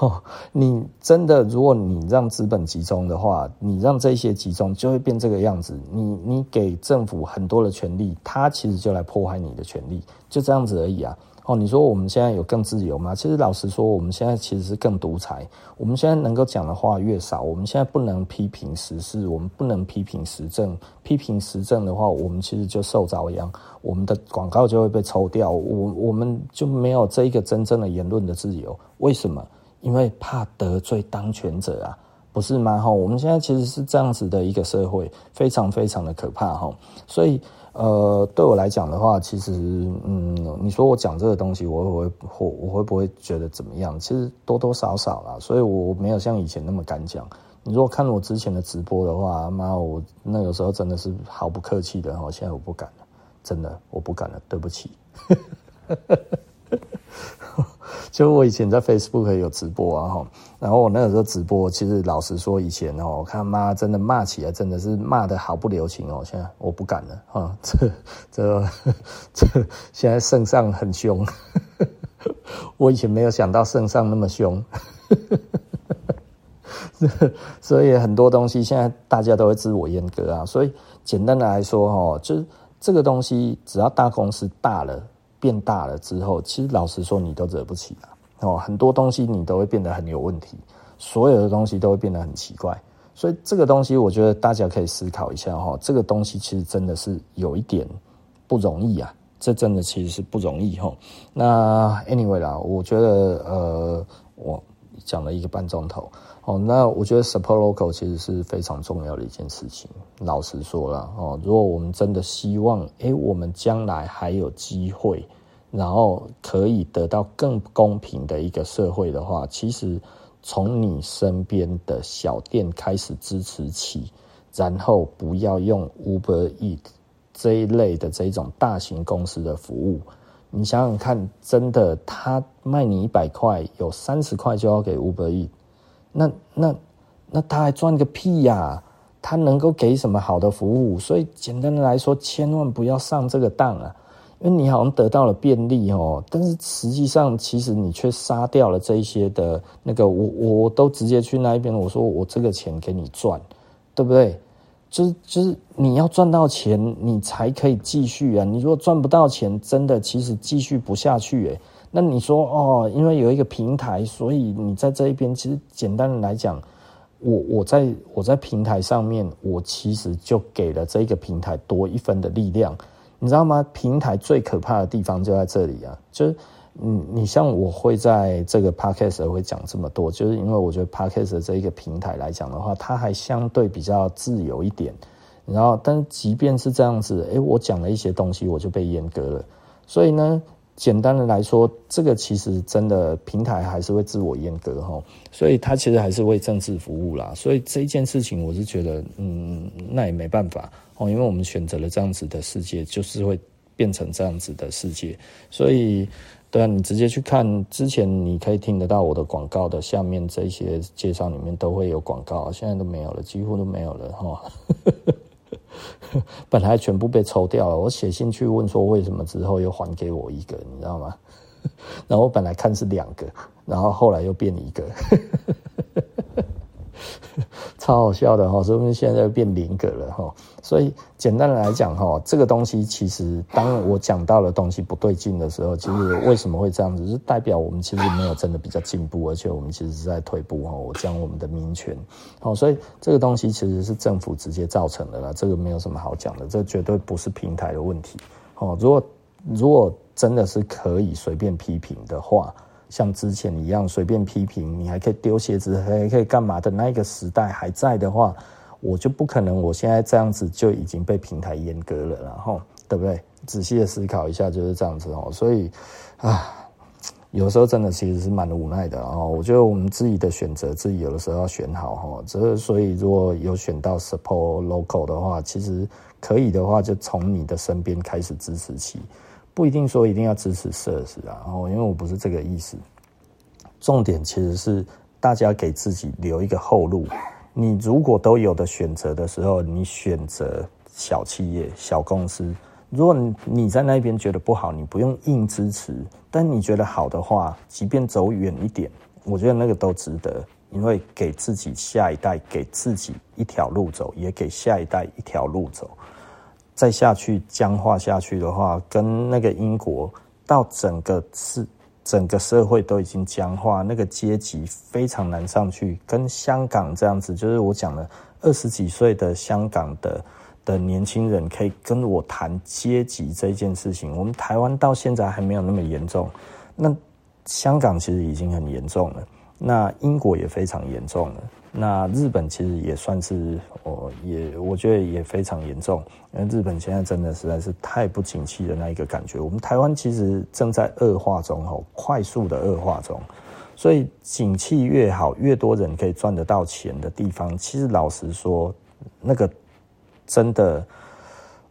哦，你真的，如果你让资本集中的话，你让这些集中，就会变这个样子。你你给政府很多的权利，他其实就来破坏你的权利，就这样子而已啊。哦，你说我们现在有更自由吗？其实老实说，我们现在其实是更独裁。我们现在能够讲的话越少，我们现在不能批评时事，我们不能批评时政。批评时政的话，我们其实就受遭殃，我们的广告就会被抽掉，我我们就没有这一个真正的言论的自由。为什么？因为怕得罪当权者啊，不是吗？哈，我们现在其实是这样子的一个社会，非常非常的可怕哈，所以。呃，对我来讲的话，其实，嗯，你说我讲这个东西，我会不会，我会不会觉得怎么样？其实多多少少啦，所以我没有像以前那么敢讲。你如果看我之前的直播的话，妈，我那个时候真的是毫不客气的，哈，现在我不敢了，真的，我不敢了，对不起。就我以前在 Facebook 有直播啊，哈，然后我那个时候直播，其实老实说，以前哦，我看妈真的骂起来，真的是骂得毫不留情哦。现在我不敢了，哈，这这这，现在圣上很凶，我以前没有想到圣上那么凶，所以很多东西现在大家都会自我阉割啊。所以简单的来说，哈，就是这个东西，只要大公司大了。变大了之后，其实老实说，你都惹不起了哦。很多东西你都会变得很有问题，所有的东西都会变得很奇怪。所以这个东西，我觉得大家可以思考一下哈。这个东西其实真的是有一点不容易啊，这真的其实是不容易哈。那 anyway 啦，我觉得呃，我讲了一个半钟头。哦，那我觉得 support local 其实是非常重要的一件事情。老实说了，哦，如果我们真的希望，诶，我们将来还有机会，然后可以得到更公平的一个社会的话，其实从你身边的小店开始支持起，然后不要用 Uber Eat 这一类的这种大型公司的服务。你想想看，真的，他卖你一百块，有三十块就要给 Uber Eat。那那那他还赚个屁呀、他能够给什么好的服务？所以简单的来说，千万不要上这个当啊！因为你好像得到了便利哦，但是实际上其实你却杀掉了这一些的那个我我都直接去那一边，我说我这个钱给你赚，对不对？就是就是你要赚到钱，你才可以继续啊！你如果赚不到钱，真的其实继续不下去诶。那你说哦，因为有一个平台，所以你在这一边，其实简单的来讲，我我在我在平台上面，我其实就给了这个平台多一分的力量，你知道吗？平台最可怕的地方就在这里啊，就是你你像我会在这个 podcast 会讲这么多，就是因为我觉得 podcast 这一个平台来讲的话，它还相对比较自由一点，然后但即便是这样子，诶，我讲了一些东西，我就被阉割了，所以呢。简单的来说，这个其实真的平台还是会自我阉割哈，所以它其实还是为政治服务啦。所以这一件事情，我是觉得，嗯，那也没办法哦，因为我们选择了这样子的世界，就是会变成这样子的世界。所以，对啊，你直接去看之前，你可以听得到我的广告的下面这些介绍里面都会有广告，现在都没有了，几乎都没有了哈。本来全部被抽掉了，我写信去问说为什么之后又还给我一个，你知道吗？然后我本来看是两个，然后后来又变一个，超好笑的哈，说不定现在变零格了哈。所以简单的来讲哈，这个东西其实当我讲到的东西不对劲的时候，其实为什么会这样子，是代表我们其实没有真的比较进步，而且我们其实是在退步哈。我讲我们的民权，好，所以这个东西其实是政府直接造成的啦，这个没有什么好讲的，这绝对不是平台的问题。哦，如果如果真的是可以随便批评的话。像之前一样随便批评，你还可以丢鞋子，还可以干嘛的？那一个时代还在的话，我就不可能我现在这样子就已经被平台阉割了，然后对不对？仔细的思考一下，就是这样子哦。所以啊，有时候真的其实是蛮无奈的哦。我觉得我们自己的选择，自己有的时候要选好哈。这所以如果有选到 support local 的话，其实可以的话，就从你的身边开始支持起。不一定说一定要支持设施啊，然后因为我不是这个意思。重点其实是大家给自己留一个后路。你如果都有的选择的时候，你选择小企业、小公司。如果你在那边觉得不好，你不用硬支持。但你觉得好的话，即便走远一点，我觉得那个都值得，因为给自己下一代，给自己一条路走，也给下一代一条路走。再下去僵化下去的话，跟那个英国到整个是整个社会都已经僵化，那个阶级非常难上去。跟香港这样子，就是我讲的二十几岁的香港的的年轻人可以跟我谈阶级这件事情。我们台湾到现在还没有那么严重，那香港其实已经很严重了，那英国也非常严重了。那日本其实也算是，我也我觉得也非常严重，因为日本现在真的实在是太不景气的那一个感觉。我们台湾其实正在恶化中，吼，快速的恶化中。所以景气越好，越多人可以赚得到钱的地方，其实老实说，那个真的，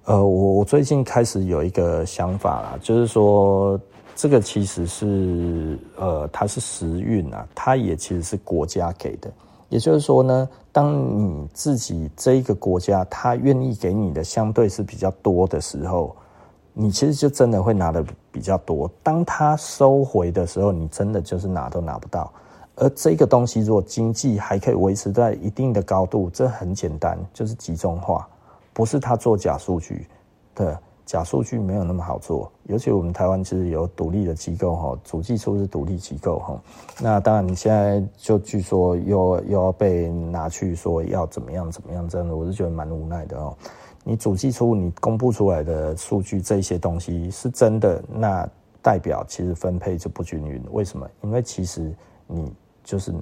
呃，我我最近开始有一个想法啦，就是说，这个其实是，呃，它是时运啊，它也其实是国家给的。也就是说呢，当你自己这一个国家他愿意给你的相对是比较多的时候，你其实就真的会拿的比较多。当他收回的时候，你真的就是拿都拿不到。而这个东西如果经济还可以维持在一定的高度，这很简单，就是集中化，不是他做假数据的。假数据没有那么好做，尤其我们台湾其实有独立的机构哈，主计处是独立机构哈。那当然你现在就据说又又要被拿去说要怎么样怎么样，真的我是觉得蛮无奈的哦。你主计处你公布出来的数据这些东西是真的，那代表其实分配就不均匀。为什么？因为其实你就是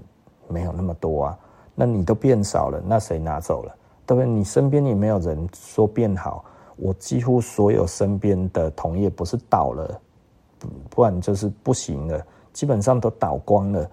没有那么多啊。那你都变少了，那谁拿走了？对不对？你身边也没有人说变好。我几乎所有身边的同业不是倒了，不然就是不行了，基本上都倒光了。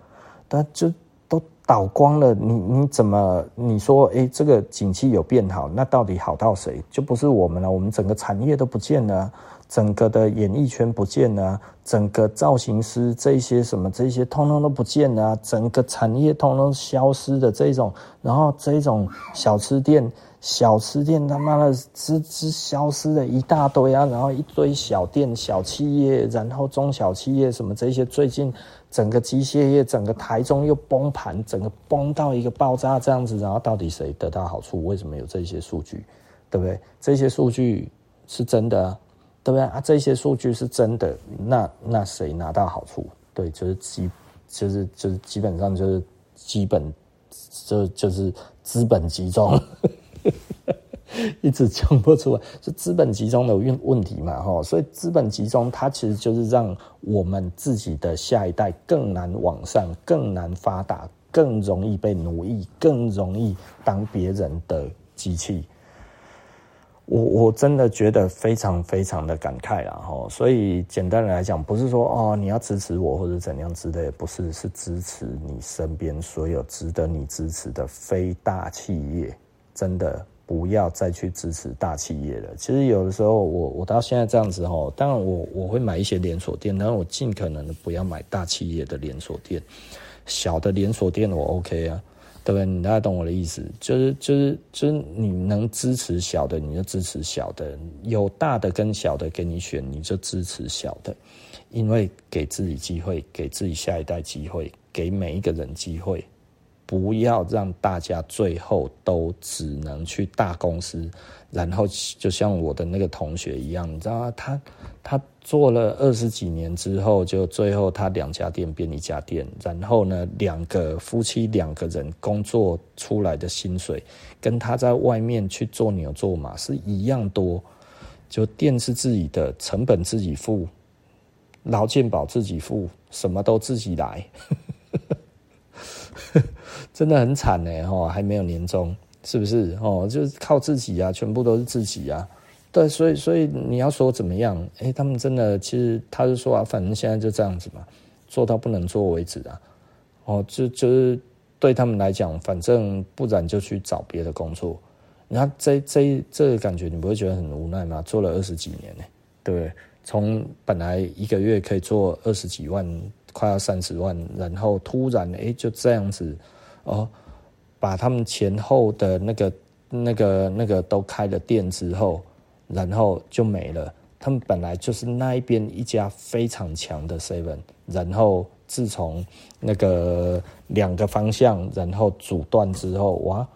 但就都倒光了，你你怎么你说？哎，这个景气有变好，那到底好到谁？就不是我们了，我们整个产业都不见了。整个的演艺圈不见了，整个造型师这些什么这些通通都不见了，整个产业通通消失的这种，然后这种小吃店、小吃店他妈的只只消失了一大堆啊，然后一堆小店、小企业，然后中小企业什么这些，最近整个机械业、整个台中又崩盘，整个崩到一个爆炸这样子，然后到底谁得到好处？为什么有这些数据？对不对？这些数据是真的。对不对啊？这些数据是真的，那那谁拿到好处？对，就是基，就是就是基本上就是基本，就就是资本集中，一直讲不出来，是资本集中的问问题嘛？哈，所以资本集中，它其实就是让我们自己的下一代更难往上，更难发达，更容易被奴役，更容易当别人的机器。我我真的觉得非常非常的感慨啦齁，所以简单的来讲，不是说哦你要支持我或者怎样之类，不是，是支持你身边所有值得你支持的非大企业，真的不要再去支持大企业了。其实有的时候我我到现在这样子齁，当然我我会买一些连锁店，但是我尽可能的不要买大企业的连锁店，小的连锁店我 OK 啊。对不对？你大概懂我的意思，就是就是就是你能支持小的，你就支持小的；有大的跟小的给你选，你就支持小的，因为给自己机会，给自己下一代机会，给每一个人机会，不要让大家最后都只能去大公司，然后就像我的那个同学一样，你知道吗？他他做了二十几年之后，就最后他两家店变一家店，然后呢，两个夫妻两个人工作出来的薪水，跟他在外面去做牛做马是一样多，就店是自己的，成本自己付，劳健保自己付，什么都自己来。真的很惨呢，哈，还没有年终，是不是？哦，就是靠自己啊，全部都是自己啊。对，所以，所以你要说怎么样？哎、他们真的，其实他就说啊，反正现在就这样子嘛，做到不能做为止啊。哦，就就是对他们来讲，反正不然就去找别的工作。然后这这这个感觉，你不会觉得很无奈吗？做了二十几年呢，对不对？从本来一个月可以做二十几万。快要三十万，然后突然哎、就这样子哦，把他们前后的那个、那个、那个都开了店之后，然后就没了。他们本来就是那一边一家非常强的 seven，然后自从那个两个方向然后阻断之后，哇，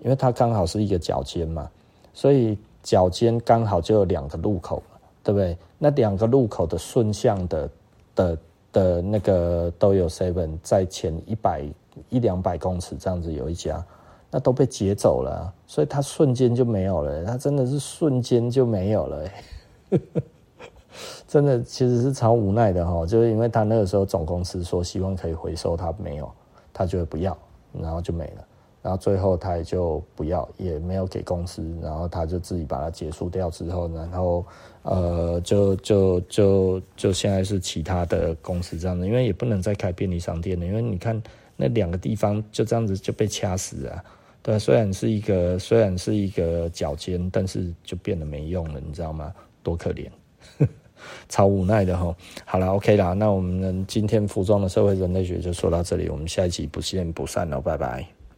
因为它刚好是一个角尖嘛，所以角尖刚好就有两个路口，对不对？那两个路口的顺向的的。的那个都有 seven 在前一百一两百公尺这样子有一家，那都被劫走了，所以他瞬间就没有了，他真的是瞬间就没有了，真的其实是超无奈的哈，就是因为他那个时候总公司说希望可以回收，他没有，他觉得不要，然后就没了。然后最后他也就不要，也没有给公司，然后他就自己把它结束掉之后，然后呃，就就就就现在是其他的公司这样子，因为也不能再开便利商店了，因为你看那两个地方就这样子就被掐死了，对，虽然是一个虽然是一个脚尖，但是就变得没用了，你知道吗？多可怜，超无奈的齁。好了，OK 啦，那我们今天服装的社会人类学就说到这里，我们下一集不见不散了，拜拜。